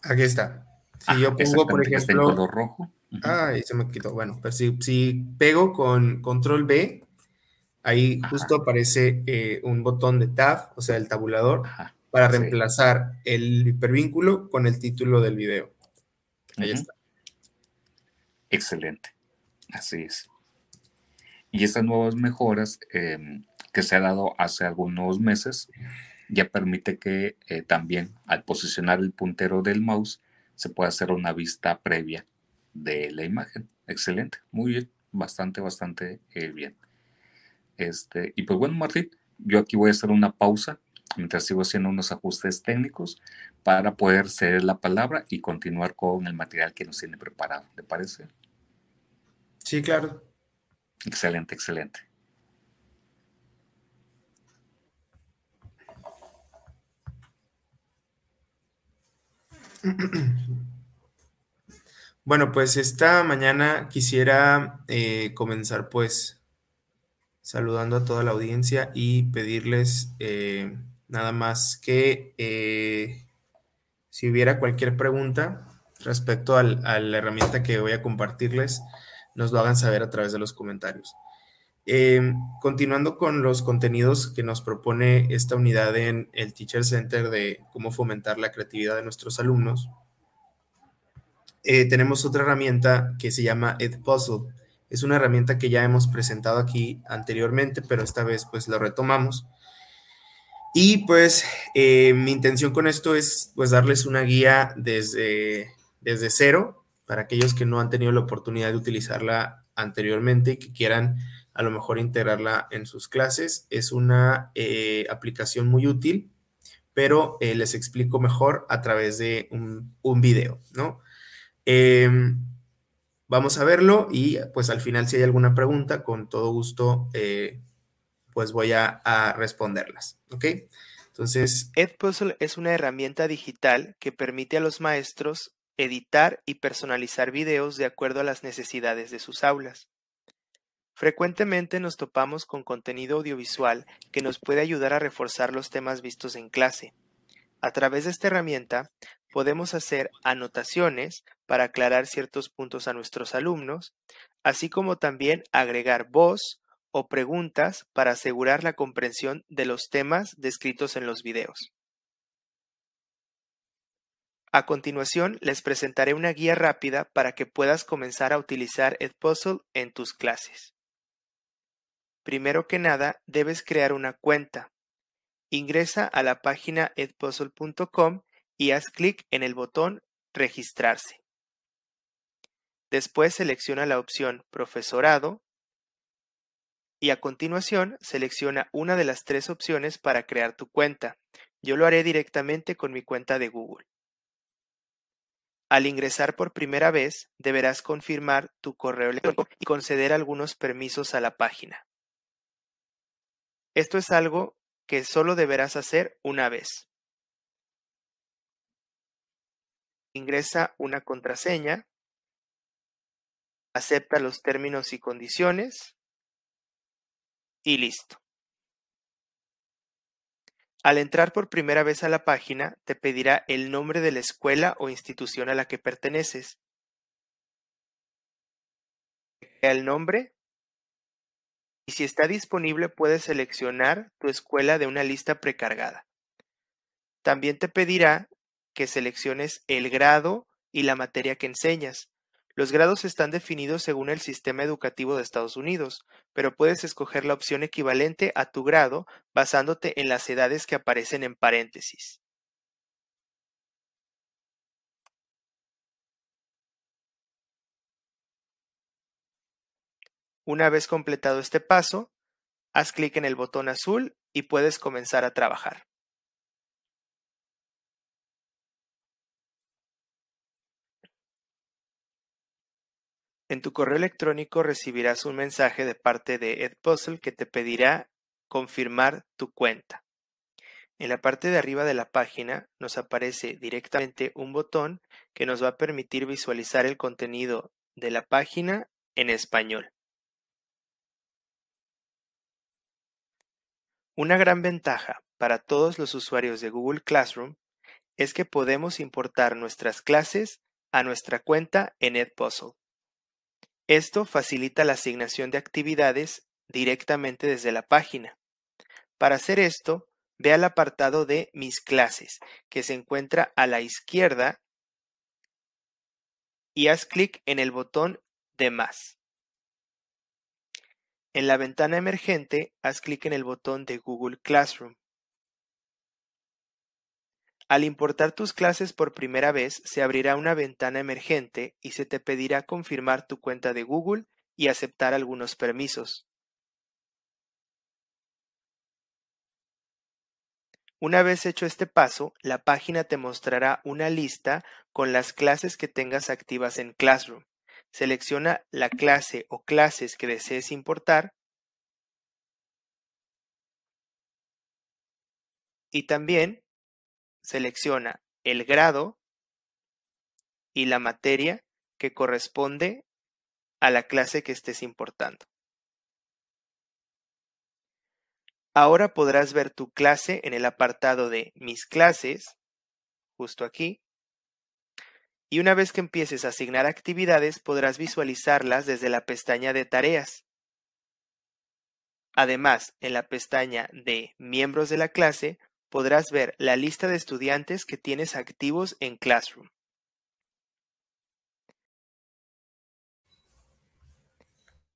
Aquí está. Si yo pongo, por ejemplo. color rojo. Ah, se me quitó. Bueno, pero si, si pego con control B, Ahí justo aparece eh, un botón de tab, o sea, el tabulador, para reemplazar el hipervínculo con el título del video. Ahí está. Excelente. Así es. Y estas nuevas mejoras em, que se ha dado hace algunos meses ya permite que eh, también al posicionar el puntero del mouse se pueda hacer una vista previa de la imagen. Excelente. Muy bien. Bastante, bastante eh, bien. Este, y pues bueno, Martín, yo aquí voy a hacer una pausa mientras sigo haciendo unos ajustes técnicos para poder ceder la palabra y continuar con el material que nos tiene preparado. ¿Te parece? Sí, claro. Excelente, excelente. Bueno, pues esta mañana quisiera eh, comenzar pues saludando a toda la audiencia y pedirles eh, nada más que eh, si hubiera cualquier pregunta respecto a la herramienta que voy a compartirles, nos lo hagan saber a través de los comentarios. Em, continuando con los contenidos que nos propone esta unidad en el Teacher Center de cómo fomentar la creatividad de nuestros alumnos, eh, tenemos otra herramienta que se llama Edpuzzle. Es una herramienta que ya hemos presentado aquí anteriormente, pero esta vez pues lo retomamos. Y pues eh, mi intención con esto es pues darles una guía desde, desde cero para aquellos que no han tenido la oportunidad de utilizarla anteriormente y que quieran a lo mejor integrarla en sus clases. Es una eh, aplicación muy útil, pero eh, les explico mejor a través de un, un video, ¿no? Vamos a verlo y pues al final si hay alguna pregunta, con todo gusto, eh, pues voy a, responderlas. ¿Ok? Entonces... Edpuzzle es una herramienta digital que permite a los maestros editar y personalizar videos de acuerdo a las necesidades de sus aulas. Frecuentemente nos topamos con contenido audiovisual que nos puede ayudar a reforzar los temas vistos en clase. A través de esta herramienta podemos hacer anotaciones para aclarar ciertos puntos a nuestros alumnos, así como también agregar voz o preguntas para asegurar la comprensión de los temas descritos en los videos. A continuación, les presentaré una guía rápida para que puedas comenzar a utilizar Edpuzzle en tus clases. Primero que nada, debes crear una cuenta. Ingresa a la página edpuzzle.com y haz clic en el botón Registrarse. Después selecciona la opción Profesorado y a continuación selecciona una de las tres opciones para crear tu cuenta. Yo lo haré directamente con mi cuenta de Google. Al ingresar por primera vez, deberás confirmar tu correo electrónico y conceder algunos permisos a la página. Esto es algo que solo deberás hacer una vez. Ingresa una contraseña, acepta los términos y condiciones y listo. Al entrar por primera vez a la página, te pedirá el nombre de la escuela o institución a la que perteneces. El nombre y si está disponible puedes seleccionar tu escuela de una lista precargada. También te pedirá que selecciones el grado y la materia que enseñas. Los grados están definidos según el sistema educativo de Estados Unidos, pero puedes escoger la opción equivalente a tu grado basándote en las edades que aparecen en paréntesis. Una vez completado este paso, haz clic en el botón azul y puedes comenzar a trabajar. En tu correo electrónico recibirás un mensaje de parte de Edpuzzle que te pedirá confirmar tu cuenta. En la parte de arriba de la página nos aparece directamente un botón que nos va a permitir visualizar el contenido de la página en español. Una gran ventaja para todos los usuarios de Google Classroom es que podemos importar nuestras clases a nuestra cuenta en Edpuzzle. Esto facilita la asignación de actividades directamente desde la página. Para hacer esto, ve al apartado de Mis clases, que se encuentra a la izquierda, y haz clic en el botón de Más. En la ventana emergente, haz clic en el botón de Google Classroom. Al importar tus clases por primera vez, se abrirá una ventana emergente y se te pedirá confirmar tu cuenta de Google y aceptar algunos permisos. Una vez hecho este paso, la página te mostrará una lista con las clases que tengas activas en Classroom. Selecciona la clase o clases que desees importar y también selecciona el grado y la materia que corresponde a la clase que estés importando. Ahora podrás ver tu clase en el apartado de Mis clases, justo aquí, y una vez que empieces a asignar actividades podrás visualizarlas desde la pestaña de Tareas. Además, en la pestaña de Miembros de la clase podrás ver la lista de estudiantes que tienes activos en Classroom.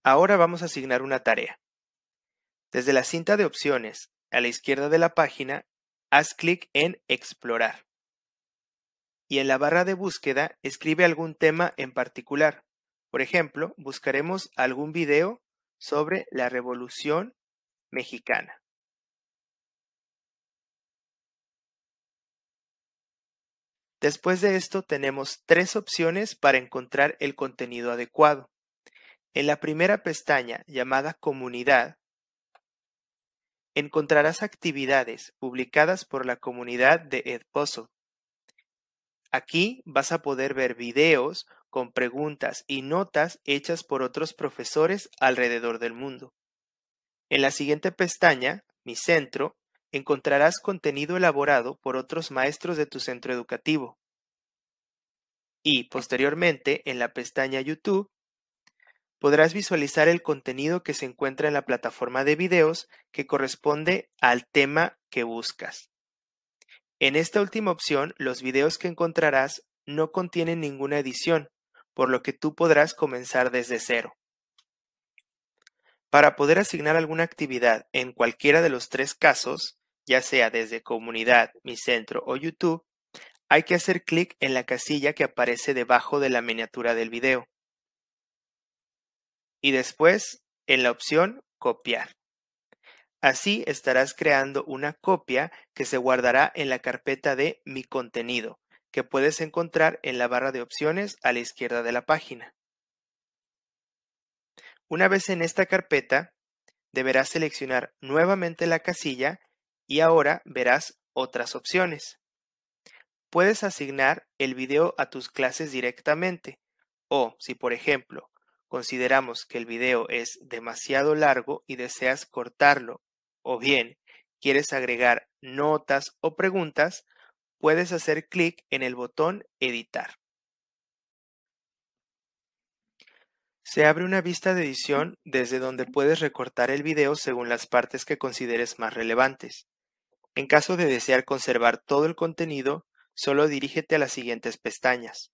Ahora vamos a asignar una tarea. Desde la cinta de opciones a la izquierda de la página, haz clic en Explorar. Y en la barra de búsqueda escribe algún tema en particular. Por ejemplo, buscaremos algún video sobre la Revolución Mexicana. Después de esto tenemos tres opciones para encontrar el contenido adecuado. En la primera pestaña llamada Comunidad, encontrarás actividades publicadas por la comunidad de Edpuzzle. Aquí vas a poder ver videos con preguntas y notas hechas por otros profesores alrededor del mundo. En la siguiente pestaña, Mi Centro, encontrarás contenido elaborado por otros maestros de tu centro educativo. Y posteriormente, en la pestaña YouTube, podrás visualizar el contenido que se encuentra en la plataforma de videos que corresponde al tema que buscas. En esta última opción, los videos que encontrarás no contienen ninguna edición, por lo que tú podrás comenzar desde cero. Para poder asignar alguna actividad en cualquiera de los tres casos, ya sea desde Comunidad, Mi Centro o YouTube, hay que hacer clic en la casilla que aparece debajo de la miniatura del video. Y después en la opción Copiar. Así estarás creando una copia que se guardará en la carpeta de Mi contenido, que puedes encontrar en la barra de opciones a la izquierda de la página. Una vez en esta carpeta, deberás seleccionar nuevamente la casilla y ahora verás otras opciones. Puedes asignar el video a tus clases directamente o, si por ejemplo, consideramos que el video es demasiado largo y deseas cortarlo o bien quieres agregar notas o preguntas, puedes hacer clic en el botón Editar. Se abre una vista de edición desde donde puedes recortar el video según las partes que consideres más relevantes. En caso de desear conservar todo el contenido, solo dirígete a las siguientes pestañas.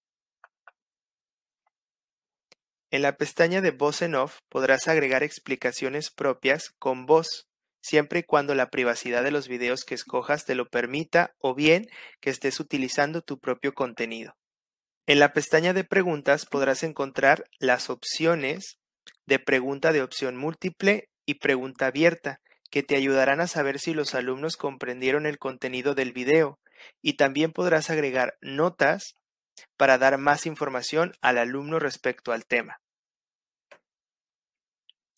En la pestaña de Voz en Off podrás agregar explicaciones propias con voz, siempre y cuando la privacidad de los videos que escojas te lo permita o bien que estés utilizando tu propio contenido. En la pestaña de preguntas podrás encontrar las opciones de pregunta de opción múltiple y pregunta abierta, que te ayudarán a saber si los alumnos comprendieron el contenido del video y también podrás agregar notas para dar más información al alumno respecto al tema.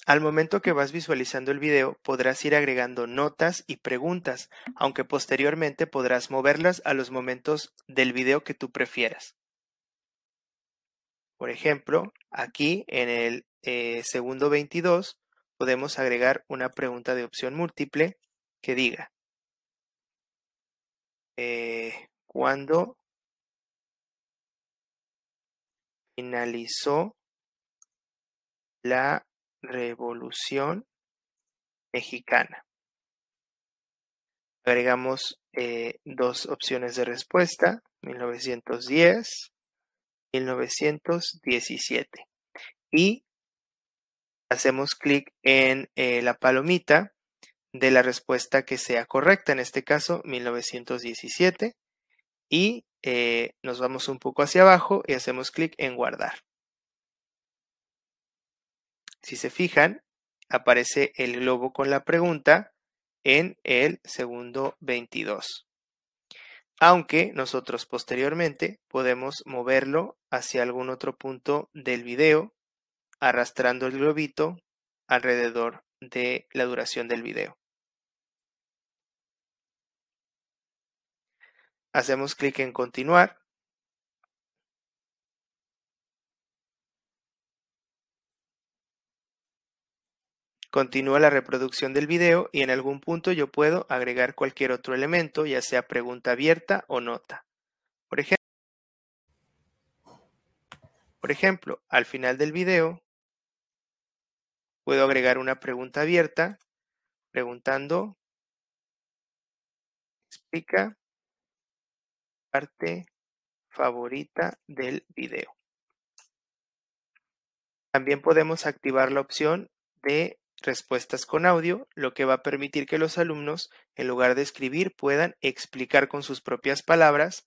Al momento que vas visualizando el video, podrás ir agregando notas y preguntas, aunque posteriormente podrás moverlas a los momentos del video que tú prefieras. Por ejemplo, aquí en el eh, segundo 22 podemos agregar una pregunta de opción múltiple que diga, eh, ¿cuándo finalizó la Revolución Mexicana. Agregamos eh, dos opciones de respuesta, 1910, 1917. Y hacemos clic en eh, la palomita de la respuesta que sea correcta, en este caso 1917, y eh, nos vamos un poco hacia abajo y hacemos clic en guardar. Si se fijan, aparece el globo con la pregunta en el segundo 22. Aunque nosotros posteriormente podemos moverlo hacia algún otro punto del video, arrastrando el globito alrededor de la duración del video. Hacemos clic en continuar. Continúa la reproducción del video y en algún punto yo puedo agregar cualquier otro elemento, ya sea pregunta abierta o nota. Por ejemplo, por ejemplo, al final del video puedo agregar una pregunta abierta preguntando, explica parte favorita del video. También podemos activar la opción de respuestas con audio, lo que va a permitir que los alumnos, en lugar de escribir, puedan explicar con sus propias palabras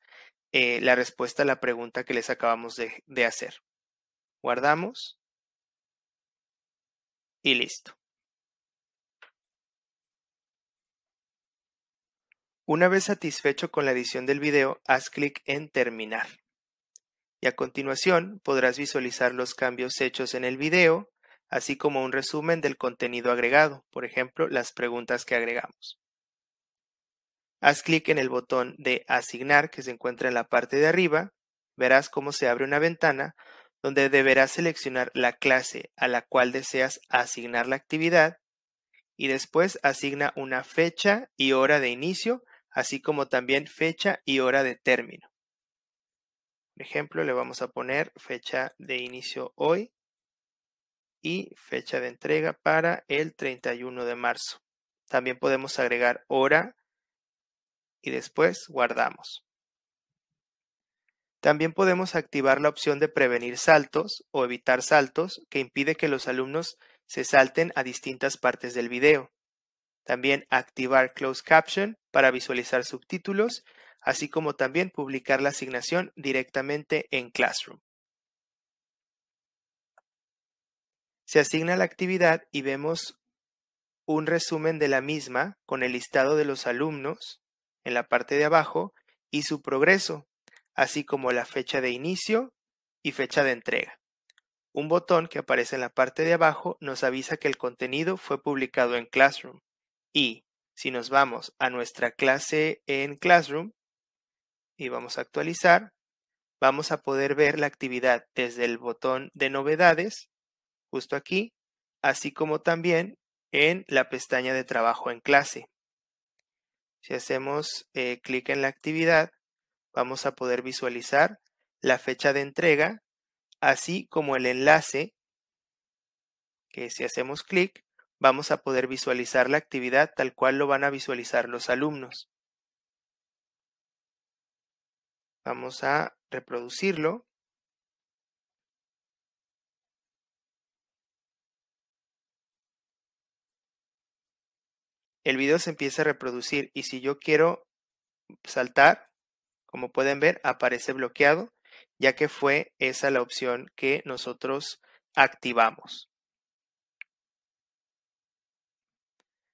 eh, la respuesta a la pregunta que les acabamos de, de hacer. Guardamos y listo. Una vez satisfecho con la edición del video, haz clic en Terminar. Y a continuación podrás visualizar los cambios hechos en el video, así como un resumen del contenido agregado, por ejemplo, las preguntas que agregamos. Haz clic en el botón de Asignar que se encuentra en la parte de arriba, verás cómo se abre una ventana donde deberás seleccionar la clase a la cual deseas asignar la actividad y después asigna una fecha y hora de inicio así como también fecha y hora de término. Por ejemplo, le vamos a poner fecha de inicio hoy y fecha de entrega para el 31 de marzo. También podemos agregar hora y después guardamos. También podemos activar la opción de prevenir saltos o evitar saltos que impide que los alumnos se salten a distintas partes del video. También activar Closed Caption para visualizar subtítulos, así como también publicar la asignación directamente en Classroom. Se asigna la actividad y vemos un resumen de la misma con el listado de los alumnos en la parte de abajo y su progreso, así como la fecha de inicio y fecha de entrega. Un botón que aparece en la parte de abajo nos avisa que el contenido fue publicado en Classroom. Y si nos vamos a nuestra clase en Classroom y vamos a actualizar, vamos a poder ver la actividad desde el botón de novedades, justo aquí, así como también en la pestaña de trabajo en clase. Si hacemos eh, clic en la actividad, vamos a poder visualizar la fecha de entrega, así como el enlace, que si hacemos clic, vamos a poder visualizar la actividad tal cual lo van a visualizar los alumnos. Vamos a reproducirlo. El video se empieza a reproducir y si yo quiero saltar, como pueden ver, aparece bloqueado, ya que fue esa la opción que nosotros activamos.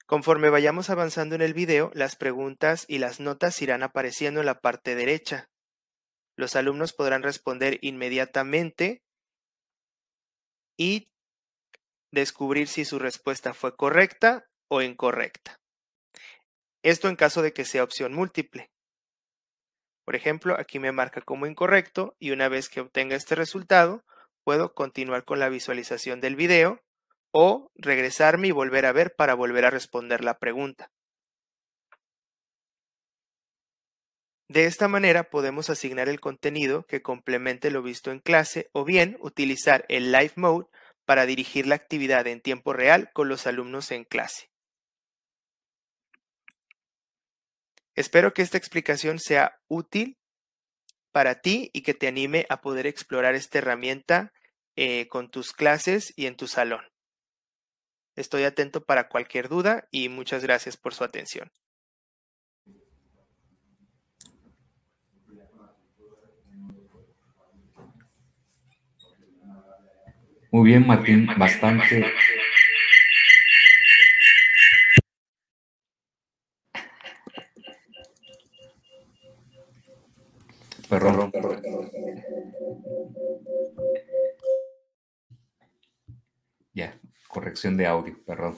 Conforme vayamos avanzando en el video, las preguntas y las notas irán apareciendo en la parte derecha. Los alumnos podrán responder inmediatamente y descubrir si su respuesta fue correcta o incorrecta. Esto en caso de que sea opción múltiple. Por ejemplo, aquí me marca como incorrecto y una vez que obtenga este resultado, puedo continuar con la visualización del video o regresarme y volver a ver para volver a responder la pregunta. De esta manera podemos asignar el contenido que complemente lo visto en clase o bien utilizar el Live Mode para dirigir la actividad en tiempo real con los alumnos en clase. Espero que esta explicación sea útil para ti y que te anime a poder explorar esta herramienta eh, con tus clases y en tu salón. Estoy atento para cualquier duda y muchas gracias por su atención. Muy bien, Martín, bastante. Perdón, perdón. Ya, corrección de audio, perdón.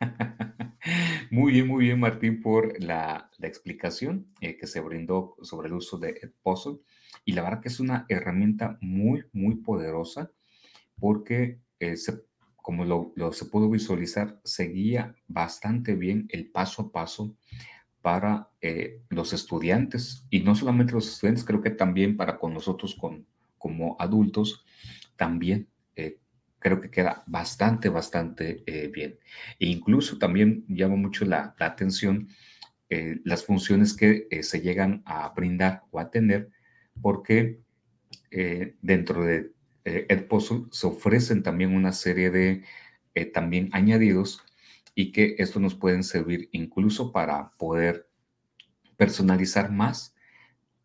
Muy bien, muy bien, Martín, por la, explicación eh, que se brindó sobre el uso de Edpuzzle. Y la verdad que es una herramienta muy, muy poderosa porque, eh, como lo, se pudo visualizar, seguía bastante bien el paso a paso para eh, los estudiantes y no solamente los estudiantes, creo que también para con nosotros con, como adultos, también eh, creo que queda bastante, bastante bien. E incluso también llama mucho la, atención las funciones que se llegan a brindar o a tener, porque dentro de eh, Edpuzzle se ofrecen también una serie de eh, también añadidos y que esto nos pueden servir incluso para poder personalizar más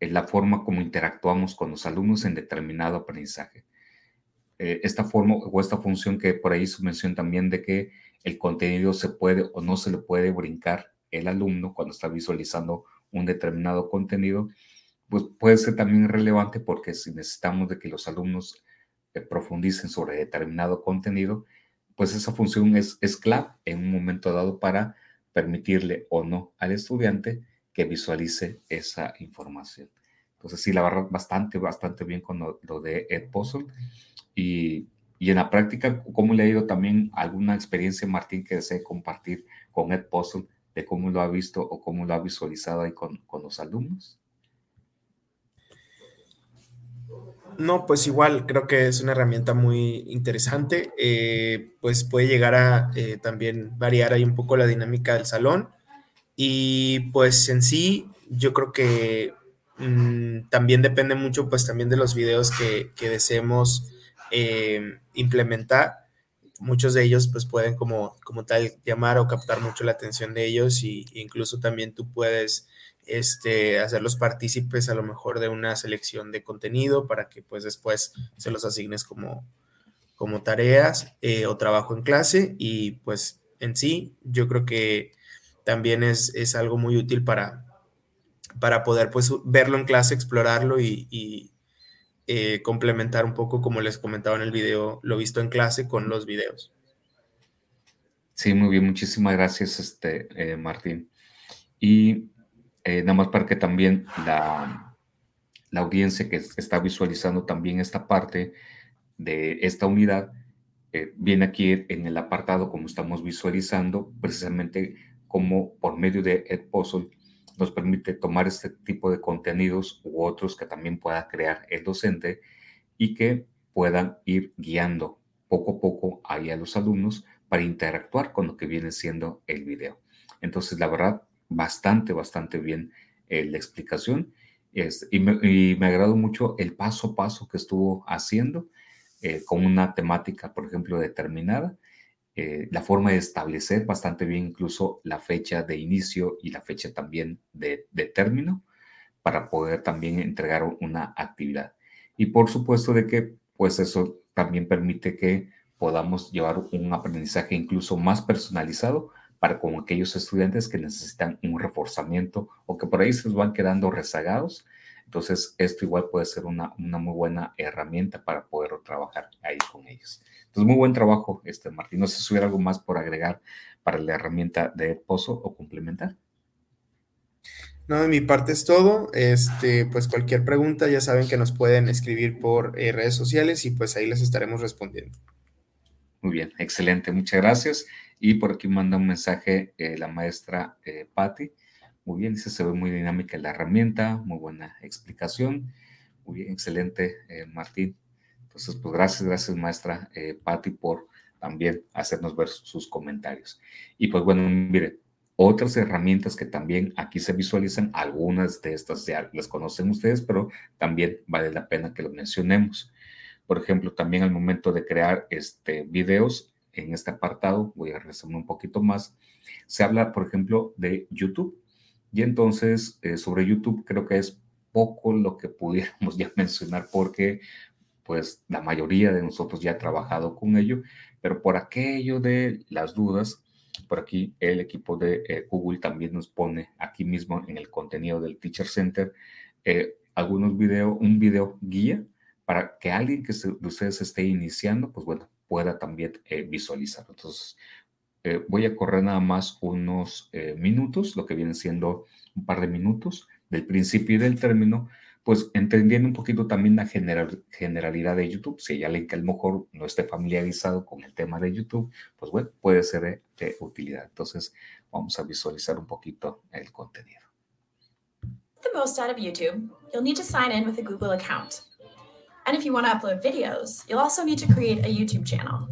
la forma como interactuamos con los alumnos en determinado aprendizaje. Eh, esta forma o esta función que por ahí se menciona también de que el contenido se puede o no se le puede brincar el alumno cuando está visualizando un determinado contenido, pues puede ser también relevante porque si necesitamos de que los alumnos profundicen sobre determinado contenido, pues esa función es, es clave en un momento dado para permitirle o no al estudiante que visualice esa información. Entonces, sí, la verdad, bastante, bastante bien con lo, de Edpuzzle. Y, y en la práctica, ¿cómo le ha ido también alguna experiencia, Martín, que desee compartir con Edpuzzle de cómo lo ha visto o cómo lo ha visualizado ahí con, con los alumnos? No, pues igual creo que es una herramienta muy interesante, eh, pues puede llegar a eh, también variar ahí un poco la dinámica del salón y pues en sí yo creo que mm, también depende mucho pues también de los videos que, deseemos eh, implementar. Muchos de ellos pues pueden como, como tal llamar o captar mucho la atención de ellos y incluso también tú puedes este, hacerlos partícipes a lo mejor de una selección de contenido para que pues después se los asignes como, como tareas eh, o trabajo en clase y pues en sí yo creo que también es, algo muy útil para, para poder pues verlo en clase, explorarlo y, eh, complementar un poco como les comentaba en el video, lo visto en clase con los videos. Sí, muy bien, muchísimas gracias, este, eh, Martín. Y eh, nada más para que también la, la audiencia que está visualizando también esta parte de esta unidad, eh, viene aquí en el apartado como estamos visualizando, precisamente como por medio de Edpuzzle nos permite tomar este tipo de contenidos u otros que también pueda crear el docente y que puedan ir guiando poco a poco ahí a los alumnos para interactuar con lo que viene siendo el video. Entonces, la verdad, bastante, bastante bien eh, la explicación. y, me, y, me, agradó mucho el paso a paso que estuvo haciendo eh, con una temática, por ejemplo, determinada eh, la forma de establecer bastante bien incluso la fecha de inicio y la fecha también de, de término para poder también entregar una actividad. Y por supuesto de que pues eso también permite que podamos llevar un aprendizaje incluso más personalizado para con aquellos estudiantes que necesitan un reforzamiento o que por ahí se van quedando rezagados. Entonces, esto igual puede ser una, una muy buena herramienta para poder trabajar ahí con ellos. Entonces, muy buen trabajo, este Martín. No sé si hubiera algo más por agregar para la herramienta de Pozo o complementar. No, de mi parte es todo. Este, pues cualquier pregunta ya saben que nos pueden escribir por eh, redes sociales y pues ahí les estaremos respondiendo. Muy bien, excelente, muchas gracias. Y por aquí manda un mensaje eh, la maestra eh, Patti. Muy bien, dice, se ve muy dinámica la herramienta, muy buena explicación. Muy bien, excelente, eh, Martín. Entonces, pues gracias, gracias, maestra eh, Patti, por también hacernos ver sus comentarios. Y pues bueno, mire, otras herramientas que también aquí se visualizan, algunas de estas ya las conocen ustedes, pero también vale la pena que lo mencionemos. Por ejemplo, también al momento de crear este, videos, en este apartado, voy a resumir un poquito más, se habla, por ejemplo, de YouTube. Y entonces, eh, sobre YouTube creo que es poco lo que pudiéramos ya mencionar porque pues la mayoría de nosotros ya ha trabajado con ello, pero por aquello de las dudas, por aquí el equipo de eh, Google también nos pone aquí mismo en el contenido del Teacher Center eh, algunos videos, un video guía para que alguien que de ustedes esté iniciando, pues bueno, pueda también eh, visualizar. Entonces, eh, voy a correr nada más unos eh, minutos, lo que viene siendo un par de minutos del principio y del término, pues entendiendo un poquito también la general, generalidad de YouTube. Si hay alguien que a lo mejor no esté familiarizado con el tema de YouTube, pues bueno, puede ser de, de utilidad. Entonces, vamos a visualizar un poquito el contenido. the most out of YouTube, you'll need to sign in with a Google account. And if you want to upload videos, you'll also need to create a YouTube channel.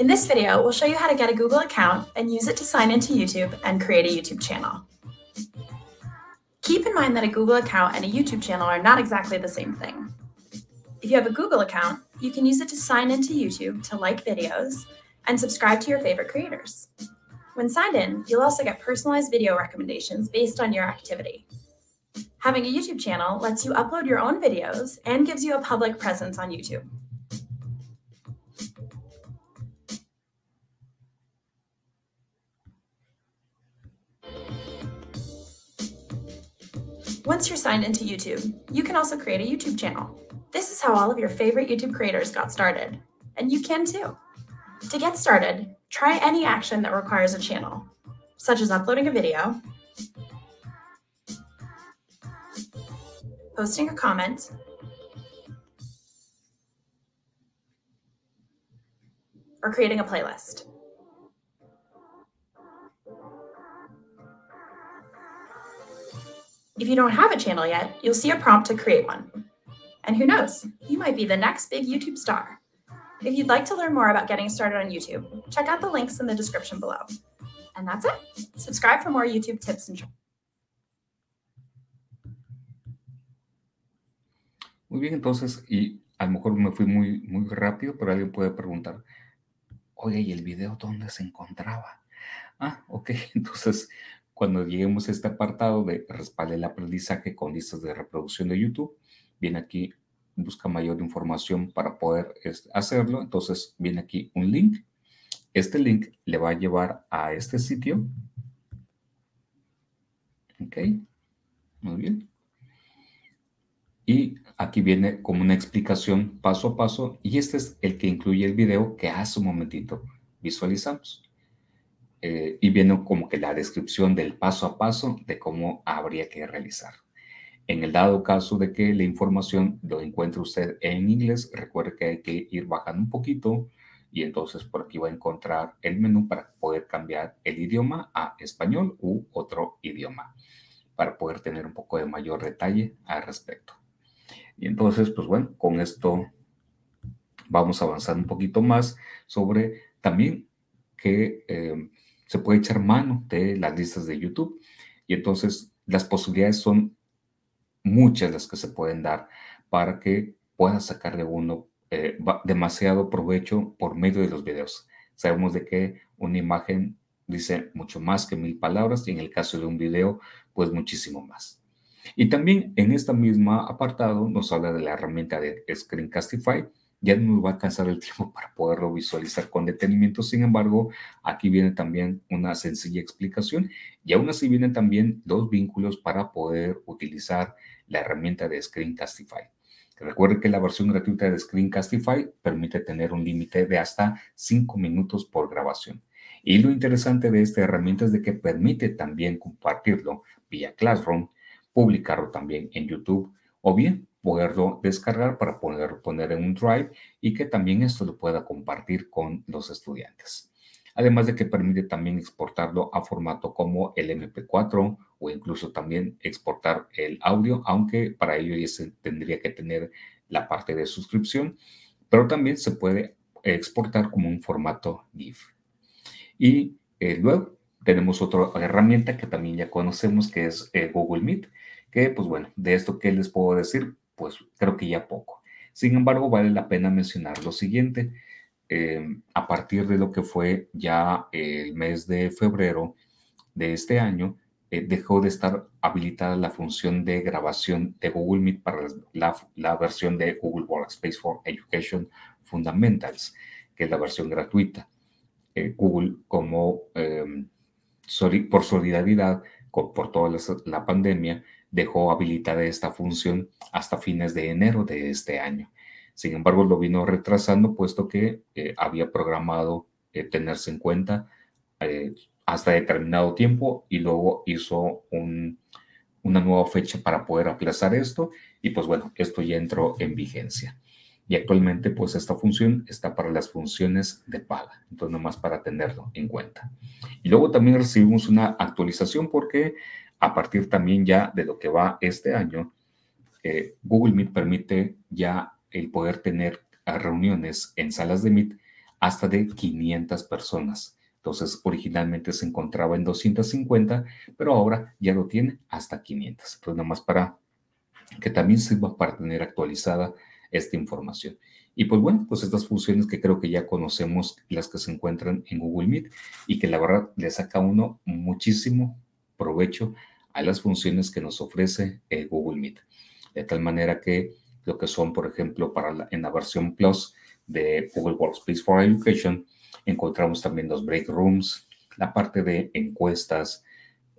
In this video, we'll show you how to get a Google account and use it to sign into YouTube and create a YouTube channel. Keep in mind that a Google account and a YouTube channel are not exactly the same thing. If you have a Google account, you can use it to sign into YouTube to like videos and subscribe to your favorite creators. When signed in, you'll also get personalized video recommendations based on your activity. Having a YouTube channel lets you upload your own videos and gives you a public presence on YouTube. Once you're signed into YouTube, you can also create a YouTube channel. This is how all of your favorite YouTube creators got started, and you can too. To get started, try any action that requires a channel, such as uploading a video, posting a comment, or creating a playlist. If you don't have a channel yet, you'll see a prompt to create one. And who knows, you might be the next big YouTube star. If you'd like to learn more about getting started on YouTube, check out the links in the description below. And that's it. Subscribe for more YouTube tips and tricks. Muy bien, entonces, y a lo mejor me fui muy, muy rápido, pero alguien puede preguntar, oye, ¿y el video dónde se encontraba? Ah, ok, entonces, cuando lleguemos a este apartado de respalde el aprendizaje con listas de reproducción de YouTube, viene aquí, busca mayor información para poder este, hacerlo, entonces viene aquí un link. Este link le va a llevar a este sitio. Ok, muy bien. Y aquí viene como una explicación paso a paso y este es el que incluye el video que hace un momentito visualizamos. Eh, y viene como que la descripción del paso a paso de cómo habría que realizar. En el dado caso de que la información lo encuentre usted en inglés, recuerde que hay que ir bajando un poquito y entonces por aquí va a encontrar el menú para poder cambiar el idioma a español u otro idioma para poder tener un poco de mayor detalle al respecto. Y entonces, pues bueno, con esto vamos a avanzar un poquito más sobre también que eh, se puede echar mano de las listas de YouTube. Y entonces las posibilidades son muchas las que se pueden dar para que puedas sacarle uno eh, demasiado provecho por medio de los videos. Sabemos de que una imagen dice mucho más que mil palabras y en el caso de un video, pues muchísimo más. Y también en esta misma apartado nos habla de la herramienta de Screencastify. Ya no nos va a alcanzar el tiempo para poderlo visualizar con detenimiento. Sin embargo, aquí viene también una sencilla explicación y aún así vienen también dos vínculos para poder utilizar la herramienta de Screencastify. Recuerde que la versión gratuita de Screencastify permite tener un límite de hasta 5 minutos por grabación. Y lo interesante de esta herramienta es de que permite también compartirlo vía Classroom, publicarlo también en YouTube o bien poderlo descargar para poderlo poner en un Drive y que también esto lo pueda compartir con los estudiantes. Además de que permite también exportarlo a formato como el MP4 o incluso también exportar el audio, aunque para ello ya se tendría que tener la parte de suscripción, pero también se puede exportar como un formato GIF. Y eh, luego tenemos otra herramienta que también ya conocemos, que es eh, Google Meet, que pues bueno, de esto que les puedo decir, pues creo que ya poco. Sin embargo, vale la pena mencionar lo siguiente. Eh, a partir de lo que fue ya el mes de febrero de este año, dejó de estar habilitada la función de grabación de Google Meet para la, la, versión de Google Workspace for Education Fundamentals, que es la versión gratuita. Eh, Google como em, por solidaridad por toda la, pandemia dejó habilitada esta función hasta fines de enero de este año. Sin embargo, lo vino retrasando puesto que eh, había programado eh, tenerse en cuenta hasta determinado tiempo y luego hizo una nueva fecha para poder aplazar esto y pues bueno, esto ya entró en vigencia. Y actualmente, pues esta función está para las funciones de paga. Entonces, nomás para tenerlo en cuenta. Y luego también recibimos una actualización porque a partir también ya de lo que va este año, eh, Google Meet permite ya el poder tener reuniones en salas de Meet hasta de 500 personas. Entonces, originalmente se encontraba en 250, pero ahora ya lo tiene hasta 500. Entonces, nomás para que también sirva para tener actualizada esta información. Y pues bueno, pues estas funciones que creo que ya conocemos, las que se encuentran en Google Meet y que la verdad le saca uno muchísimo provecho a las funciones que nos ofrece el Google Meet. De tal manera que lo que son, por ejemplo, para en la versión Plus de Google Workspace for Education, encontramos también los break rooms, la parte de encuestas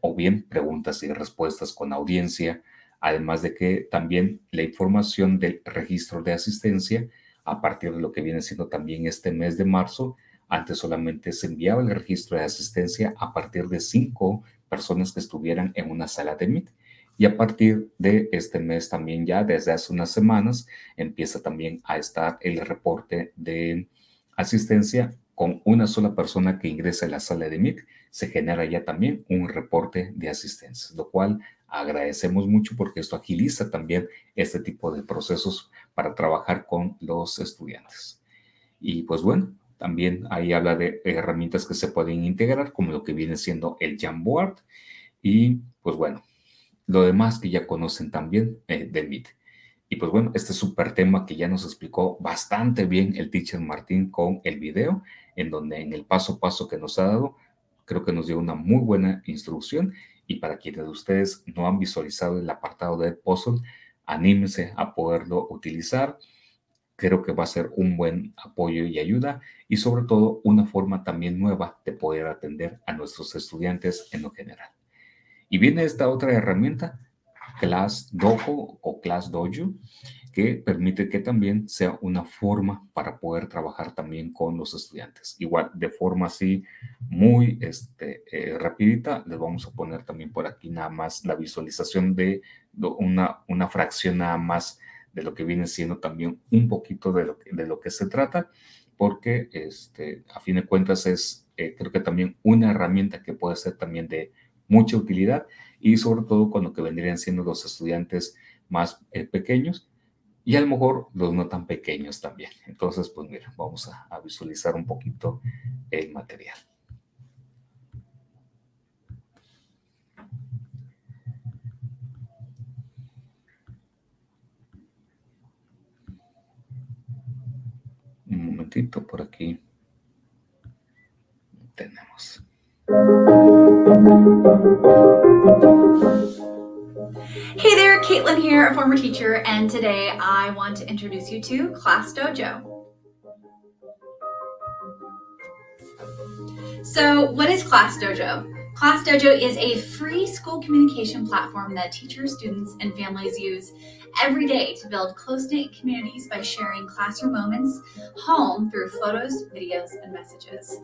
o bien preguntas y respuestas con audiencia, además de que también la información del registro de asistencia, a partir de lo que viene siendo también este mes de marzo, antes solamente se enviaba el registro de asistencia a partir de cinco personas que estuvieran en una sala de Meet. Y a partir de este mes también ya, desde hace unas semanas, empieza también a estar el reporte de asistencia con una sola persona que ingresa a la sala de Meet, se genera ya también un reporte de asistencia, lo cual agradecemos mucho porque esto agiliza también este tipo de procesos para trabajar con los estudiantes. Y pues bueno, también ahí habla de herramientas que se pueden integrar, como lo que viene siendo el Jamboard. Y pues bueno, lo demás que ya conocen también eh, de Meet. Y pues bueno, este súper tema que ya nos explicó bastante bien el teacher Martín con el video, en donde en el paso a paso que nos ha dado, creo que nos dio una muy buena instrucción y para quienes de ustedes no han visualizado el apartado de puzzle, anímense a poderlo utilizar. Creo que va a ser un buen apoyo y ayuda y sobre todo una forma también nueva de poder atender a nuestros estudiantes en lo general. Y viene esta otra herramienta, Class Dojo o Class Dojo, que permite que también sea una forma para poder trabajar también con los estudiantes. Igual, de forma así muy este, eh, rapidita, les vamos a poner también por aquí nada más la visualización de una, una fracción nada más de lo que viene siendo también un poquito de lo que, de lo que se trata, porque este, a fin de cuentas es, eh, creo que también una herramienta que puede ser también de mucha utilidad y sobre todo cuando que vendrían siendo los estudiantes más eh, pequeños y a lo mejor los no tan pequeños también. Entonces, pues mira, vamos a, visualizar un poquito el material. Un momentito por aquí. tenemos. Hey there, Caitlin here, a former teacher, and today I want to introduce you to Class Dojo. So, what is Class Dojo? Class Dojo is a free school communication platform that teachers, students, and families use every day to build close knit communities by sharing classroom moments home through photos, videos, and messages.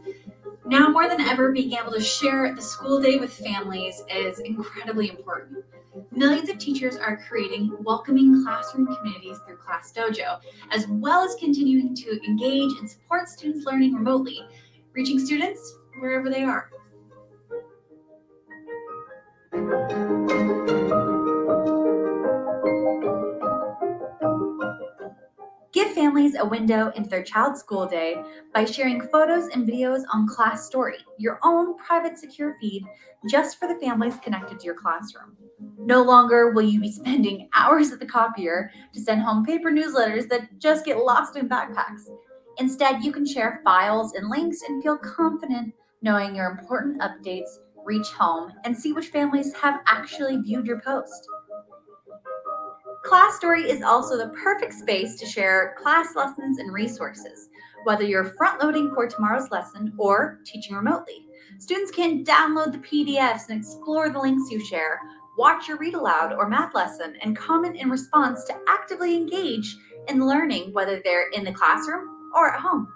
Now, more than ever, being able to share the school day with families is incredibly important. Millions of teachers are creating welcoming classroom communities through Class Dojo, as well as continuing to engage and support students learning remotely, reaching students wherever they are. Give families a window into their child's school day by sharing photos and videos on Class Story, your own private secure feed just for the families connected to your classroom. No longer will you be spending hours at the copier to send home paper newsletters that just get lost in backpacks. Instead, you can share files and links and feel confident knowing your important updates reach home and see which families have actually viewed your post. Class Story is also the perfect space to share class lessons and resources, whether you're front loading for tomorrow's lesson or teaching remotely. Students can download the PDFs and explore the links you share, watch your read aloud or math lesson, and comment in response to actively engage in learning, whether they're in the classroom or at home.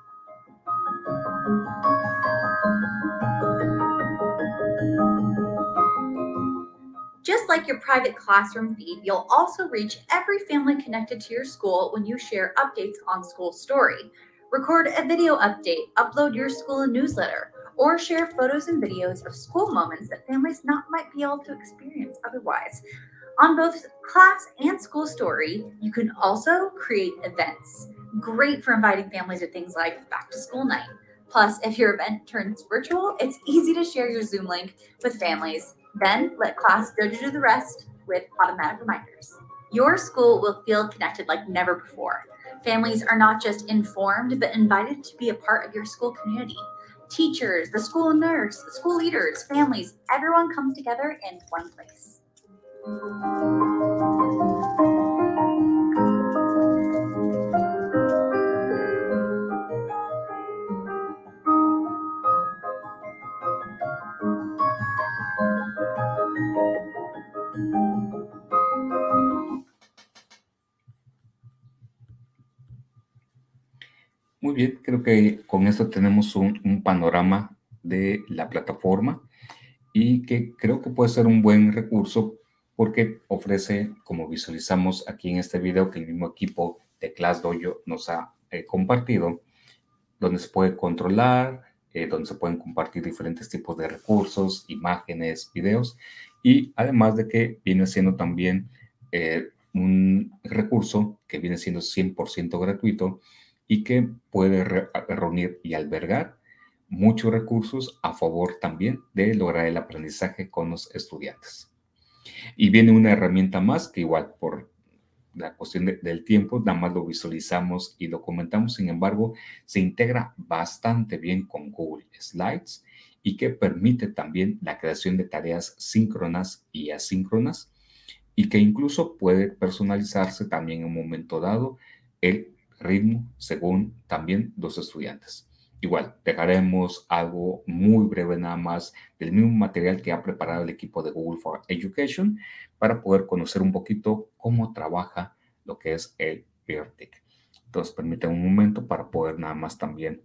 Just like your private classroom feed, you'll also reach every family connected to your school when you share updates on School Story. Record a video update, upload your school newsletter, or share photos and videos of school moments that families not might be able to experience otherwise. On both class and school story, you can also create events. Great for inviting families to things like back to school night. Plus, if your event turns virtual, it's easy to share your Zoom link with families then let class go to do the rest with automatic reminders. Your school will feel connected like never before. Families are not just informed, but invited to be a part of your school community. Teachers, the school nurse, school leaders, families, everyone comes together in one place. Muy bien, creo que con esto tenemos un, un, panorama de la plataforma y que creo que puede ser un buen recurso porque ofrece, como visualizamos aquí en este video que el mismo equipo de Class Dojo nos ha eh, compartido, donde se puede controlar, eh, donde se pueden compartir diferentes tipos de recursos, imágenes, videos y además de que viene siendo también eh, un recurso que viene siendo 100% gratuito y que puede re reunir y albergar muchos recursos a favor también de lograr el aprendizaje con los estudiantes. Y viene una herramienta más que igual por la cuestión de, del tiempo, nada más lo visualizamos y lo comentamos, sin embargo, se integra bastante bien con Google Slides y que permite también la creación de tareas síncronas y asíncronas y que incluso puede personalizarse también en un momento dado el ritmo según también los estudiantes. Igual, dejaremos algo muy breve nada más del mismo material que ha preparado el equipo de Google for Education para poder conocer un poquito cómo trabaja lo que es el PeerTick. Entonces, permiten un momento para poder nada más también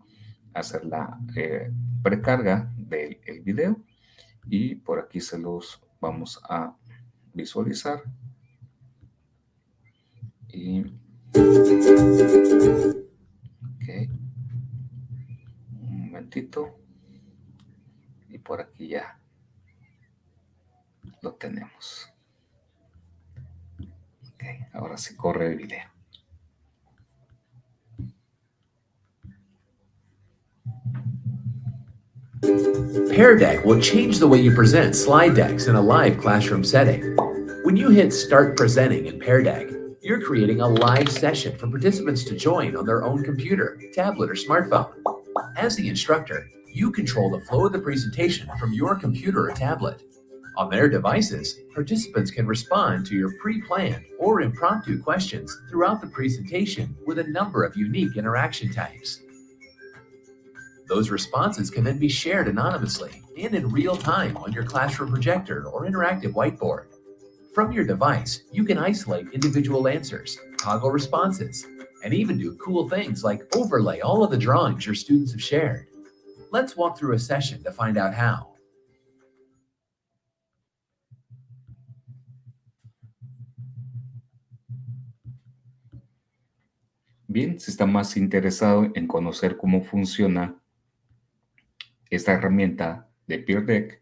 hacer la eh, precarga del el video y por aquí se los vamos a visualizar. Y Ok. Un momentito. Y por aquí ya lo tenemos. Ok, ahora sí corre el video. Pear Deck will change the way you present slide decks in a live classroom setting. When you hit Start Presenting in Pear Deck, you're creating a live session for participants to join on their own computer, tablet, or smartphone. As the instructor, you control the flow of the presentation from your computer or tablet. On their devices, participants can respond to your pre-planned or impromptu questions throughout the presentation with a number of unique interaction types. Those responses can then be shared anonymously and in real time on your classroom projector or interactive whiteboard. From your device, you can isolate individual answers, toggle responses, and even do cool things like overlay all of the drawings your students have shared. Let's walk through a session to find out how. Bien, si está más interesado en conocer cómo funciona esta herramienta de Peer Deck,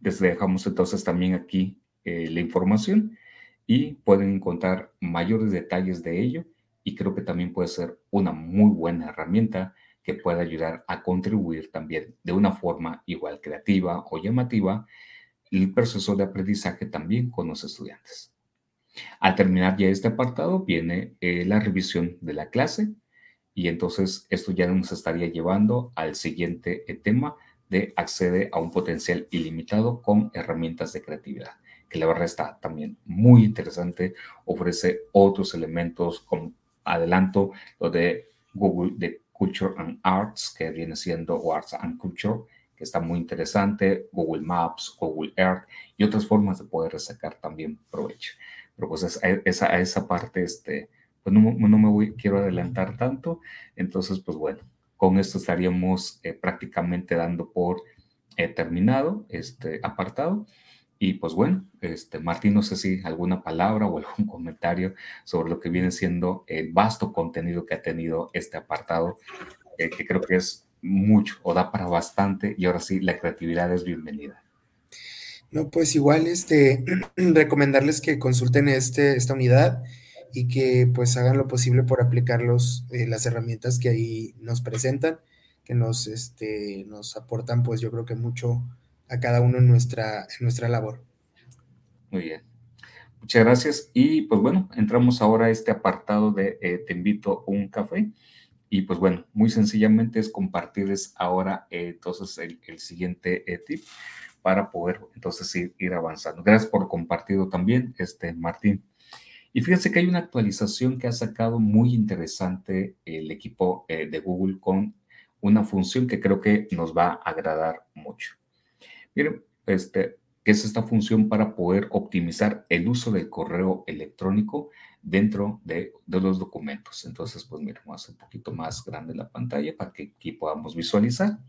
les dejamos entonces también aquí eh, la información y pueden encontrar mayores detalles de ello y creo que también puede ser una muy buena herramienta que pueda ayudar a contribuir también de una forma igual creativa o llamativa el proceso de aprendizaje también con los estudiantes. Al terminar ya este apartado viene eh, la revisión de la clase y entonces esto ya nos estaría llevando al siguiente eh, tema de accede a un potencial ilimitado con herramientas de creatividad, que la verdad está también muy interesante, ofrece otros elementos como adelanto lo de Google de Culture and Arts, que viene siendo Arts and Culture, que está muy interesante, Google Maps, Google Earth y otras formas de poder sacar también provecho. Pero pues esa, a esa parte, este, pues no, no me voy, quiero adelantar tanto. Entonces, pues bueno, con esto estaríamos eh, prácticamente dando por eh, terminado este apartado. Y pues bueno, este, Martín, no sé si alguna palabra o algún comentario sobre lo que viene siendo el vasto contenido que ha tenido este apartado, eh, que creo que es mucho o da para bastante y ahora sí, la creatividad es bienvenida. No, pues igual, este, recomendarles que consulten este, esta unidad y que pues hagan lo posible por aplicar eh, las herramientas que ahí nos presentan, que nos, este, nos aportan pues yo creo que mucho a cada uno en nuestra, en nuestra labor. Muy bien. Muchas gracias. Y pues bueno, entramos ahora a este apartado de eh, Te invito a un café. Y pues bueno, muy sencillamente es compartirles ahora eh, entonces el, el siguiente tip para poder entonces ir, ir, avanzando. Gracias por compartido también, este Martín. Y fíjense que hay una actualización que ha sacado muy interesante el equipo eh, de Google con una función que creo que nos va a agradar mucho. Miren, este, que es esta función para poder optimizar el uso del correo electrónico dentro de, de los documentos. Entonces, pues miren, vamos a hacer un poquito más grande la pantalla para que aquí podamos visualizar.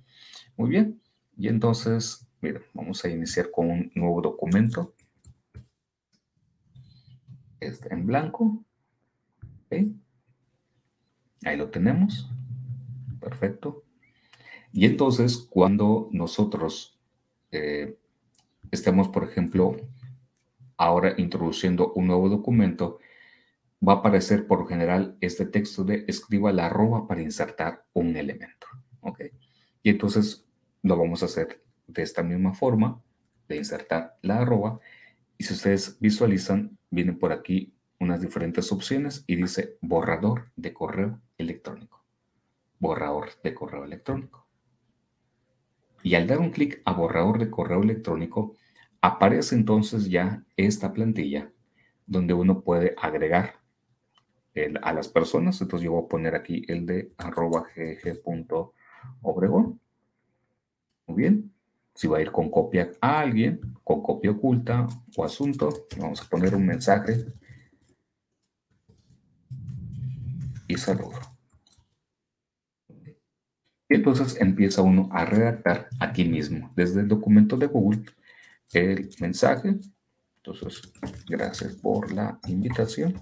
Muy bien. Y entonces Miren, vamos a iniciar con un nuevo documento. Está en blanco. Ahí lo tenemos. Perfecto. Y entonces, cuando nosotros eh, estemos, por ejemplo, ahora introduciendo un nuevo documento, va a aparecer por general este texto de escriba la arroba para insertar un elemento. Y entonces lo vamos a hacer de esta misma forma, de insertar la arroba. Y si ustedes visualizan, vienen por aquí unas diferentes opciones y dice borrador de correo electrónico. Borrador de correo electrónico. Y al dar un clic a borrador de correo electrónico, aparece entonces ya esta plantilla donde uno puede agregar a las personas. Entonces yo voy a poner aquí el de arroba gg.obregón. Muy bien si va a ir con copia a alguien, con copia oculta o asunto, vamos a poner un mensaje y saludo. Y entonces empieza uno a redactar aquí mismo, desde el documento de Google, el mensaje. Entonces, gracias por la invitación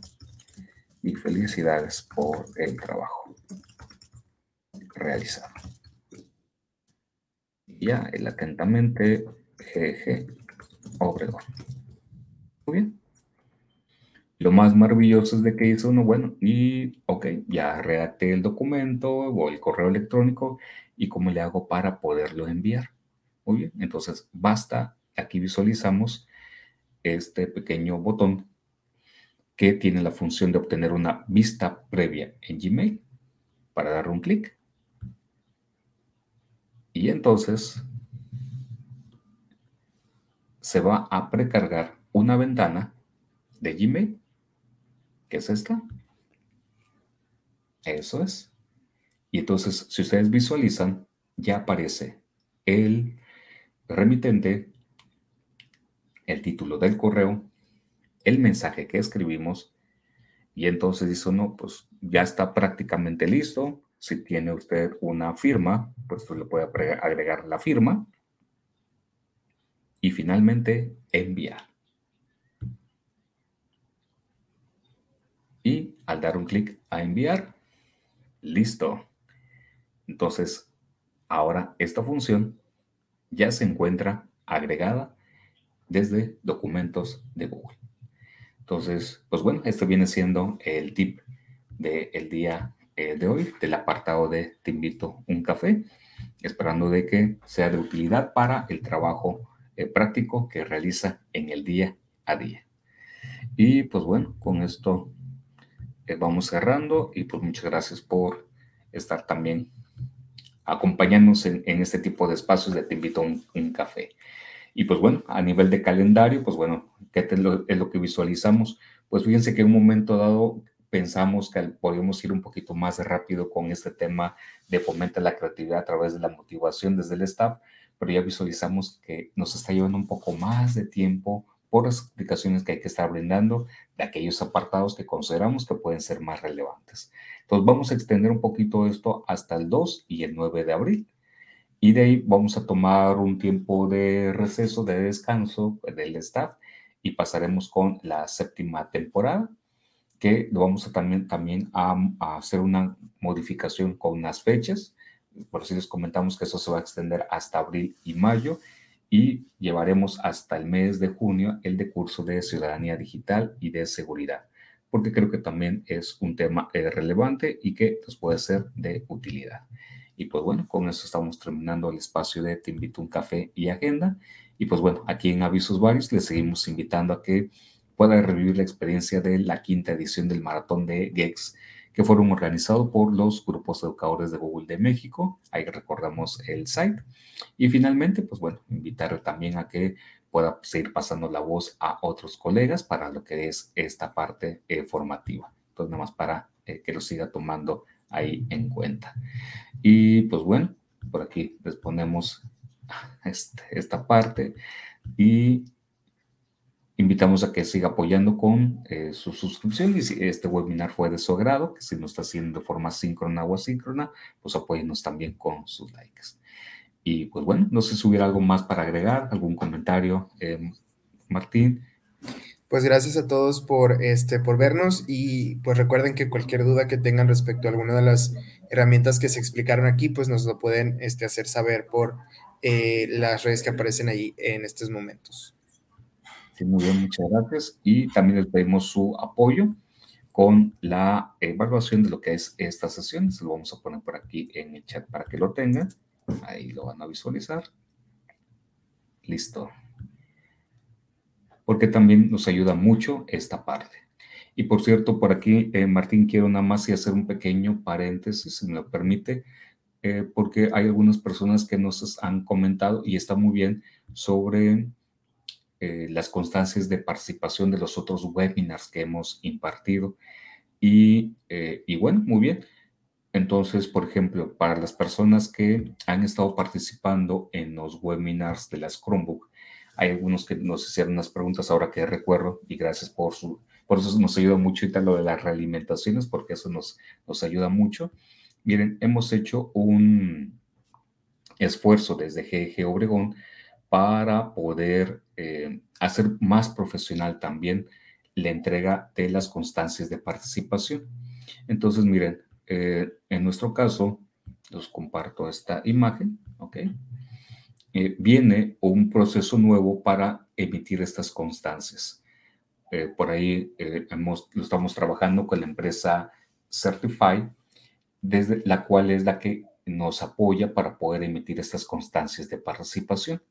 y felicidades por el trabajo realizado ya, el atentamente GG Obregón. Muy bien. Lo más maravilloso es de que dice uno, bueno, y ok, ya redacté el documento o el correo electrónico y cómo le hago para poderlo enviar. Muy bien, entonces basta, aquí visualizamos este pequeño botón que tiene la función de obtener una vista previa en Gmail para dar un clic Y entonces se va a precargar una ventana de Gmail, es esta. Eso es. Y entonces, si ustedes visualizan, ya aparece el remitente, el título del correo, el mensaje que escribimos, y entonces dice, no, pues ya está prácticamente listo. Si tiene usted una firma, pues usted le puede agregar la firma. Y finalmente, enviar. Y al dar un clic a enviar, listo. Entonces, ahora esta función ya se encuentra agregada desde documentos de Google. Entonces, pues bueno, este viene siendo el tip del día eh, de hoy, del apartado de Te invito un café, esperando de que sea de utilidad para el trabajo eh, práctico que realiza en el día a día. Y pues bueno, con esto eh, vamos cerrando y pues muchas gracias por estar también acompañándonos en, este tipo de espacios de Te invito a un, café. Y pues bueno, a nivel de calendario, pues bueno, ¿qué es lo, es lo que visualizamos? Pues fíjense que en un momento dado pensamos que podíamos ir un poquito más rápido con este tema de fomentar la creatividad a través de la motivación desde el staff, pero ya visualizamos que nos está llevando un poco más de tiempo por las explicaciones que hay que estar brindando de aquellos apartados que consideramos que pueden ser más relevantes. Entonces vamos a extender un poquito esto hasta el 2 y el 9 de abril. Y de ahí vamos a tomar un tiempo de receso, de descanso del staff y pasaremos con la séptima temporada, que vamos a también, también a, hacer una modificación con unas fechas. Por si les comentamos que eso se va a extender hasta abril y mayo y llevaremos hasta el mes de junio el de curso de ciudadanía digital y de seguridad porque creo que también es un tema eh, relevante y que nos puede ser de utilidad. Y pues bueno, con eso estamos terminando el espacio de Te invito un café y agenda. Y pues bueno, aquí en Avisos Varios les seguimos invitando a que pueda revivir la experiencia de la quinta edición del maratón de GEX, que fueron organizados por los grupos educadores de Google de México. Ahí recordamos el site. Y finalmente, pues bueno, invitar también a que pueda seguir pasando la voz a otros colegas para lo que es esta parte eh, formativa. Entonces, nada más para eh, que lo siga tomando ahí en cuenta. Y pues bueno, por aquí les ponemos este, esta parte y invitamos a que siga apoyando con eh, su suscripción y si este webinar fue de su agrado, que si no está haciendo de forma síncrona o asíncrona, pues apóyenos también con sus likes. Y pues bueno, no sé si hubiera algo más para agregar, algún comentario, eh, Martín. Pues gracias a todos por, este, por vernos y pues recuerden que cualquier duda que tengan respecto a alguna de las herramientas que se explicaron aquí, pues nos lo pueden este, hacer saber por eh, las redes que aparecen ahí en estos momentos. Sí, muy bien, muchas gracias. Y también les pedimos su apoyo con la evaluación de lo que es esta sesión. Se lo vamos a poner por aquí en el chat para que lo tengan. Ahí lo van a visualizar. Listo. Porque también nos ayuda mucho esta parte. Y por cierto, por aquí, eh, Martín, quiero nada más y hacer un pequeño paréntesis, si me lo permite, eh, porque hay algunas personas que nos han comentado y está muy bien sobre eh, las constancias de participación de los otros webinars que hemos impartido. Y, y bueno, muy bien. Entonces, por ejemplo, para las personas que han estado participando en los webinars de las Chromebook, hay algunos que nos hicieron unas preguntas ahora que recuerdo y gracias por su, por eso nos ayuda mucho tal lo de las realimentaciones, porque eso nos, nos ayuda mucho. Miren, hemos hecho un esfuerzo desde GG Obregón para poder eh, hacer más profesional también la entrega de las constancias de participación. Entonces, miren, eh, en nuestro caso, los comparto esta imagen, ¿ok? Eh, viene un proceso nuevo para emitir estas constancias. Por ahí lo estamos trabajando con la empresa Certify, desde la cual es la que nos apoya para poder emitir estas constancias de participación.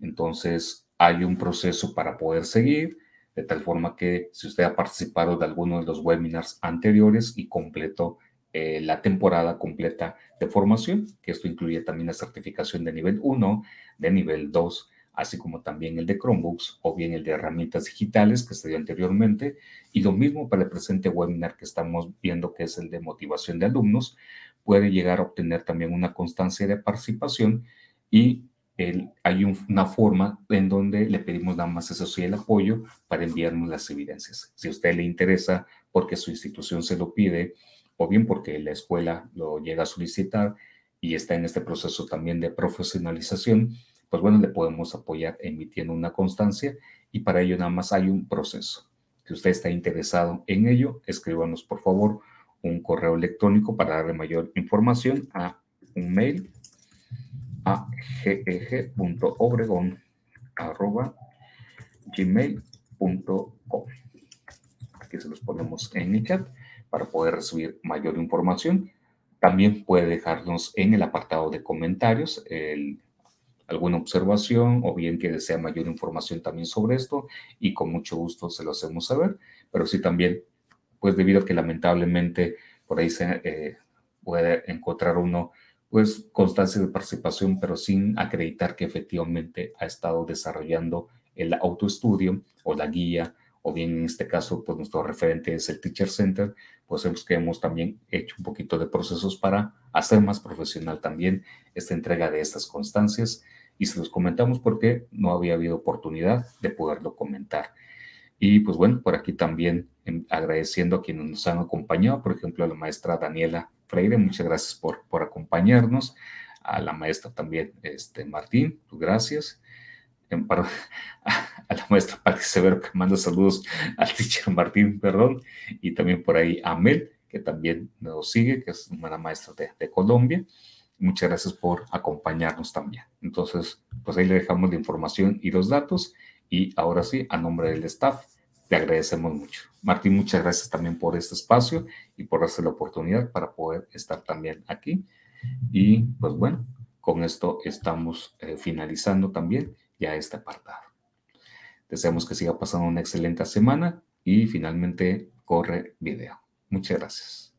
Entonces, hay un proceso para poder seguir, de tal forma que si usted ha participado de alguno de los webinars anteriores y completó eh, la temporada completa de formación, que esto incluye también la certificación de nivel 1, de nivel 2, así como también el de Chromebooks o bien el de herramientas digitales que se dio anteriormente, y lo mismo para el presente webinar que estamos viendo, que es el de motivación de alumnos, puede llegar a obtener también una constancia de participación y hay una forma en donde le pedimos nada más eso sí el apoyo para enviarnos las evidencias. Si a usted le interesa porque su institución se lo pide o bien porque la escuela lo llega a solicitar y está en este proceso también de profesionalización, pues bueno, le podemos apoyar emitiendo una constancia y para ello nada más hay un proceso. Si usted está interesado en ello, escríbanos por favor un correo electrónico para darle mayor información a un mail a geg.obregon.gmail.com. Aquí se los ponemos en el chat para poder recibir mayor información. También puede dejarnos en el apartado de comentarios alguna observación o bien que desea mayor información también sobre esto y con mucho gusto se lo hacemos saber. Pero sí también, pues debido a que lamentablemente por ahí se eh, puede encontrar uno pues constancia de participación, pero sin acreditar que efectivamente ha estado desarrollando el autoestudio o la guía o bien en este caso, pues nuestro referente es el Teacher Center, pues hemos que hemos también hecho un poquito de procesos para hacer más profesional también esta entrega de estas constancias y se los comentamos porque no había habido oportunidad de poderlo comentar. Y pues bueno, por aquí también em, agradeciendo a quienes nos han acompañado, por ejemplo, a la maestra Daniela Freire, muchas gracias por, por acompañarnos, a la maestra también este, Martín, pues gracias a la maestra Pati Severo que manda saludos al teacher Martín, perdón, y también por ahí a Mel, que también nos sigue, que es una maestra de, de Colombia. Muchas gracias por acompañarnos también. Entonces, pues ahí le dejamos la información y los datos. Y ahora sí, a nombre del staff, Agradecemos mucho. Martín, muchas gracias también por este espacio y por darse la oportunidad para poder estar también aquí. Y pues bueno, con esto estamos eh, finalizando también ya este apartado. Deseamos que siga pasando una excelente semana y finalmente corre video. Muchas gracias.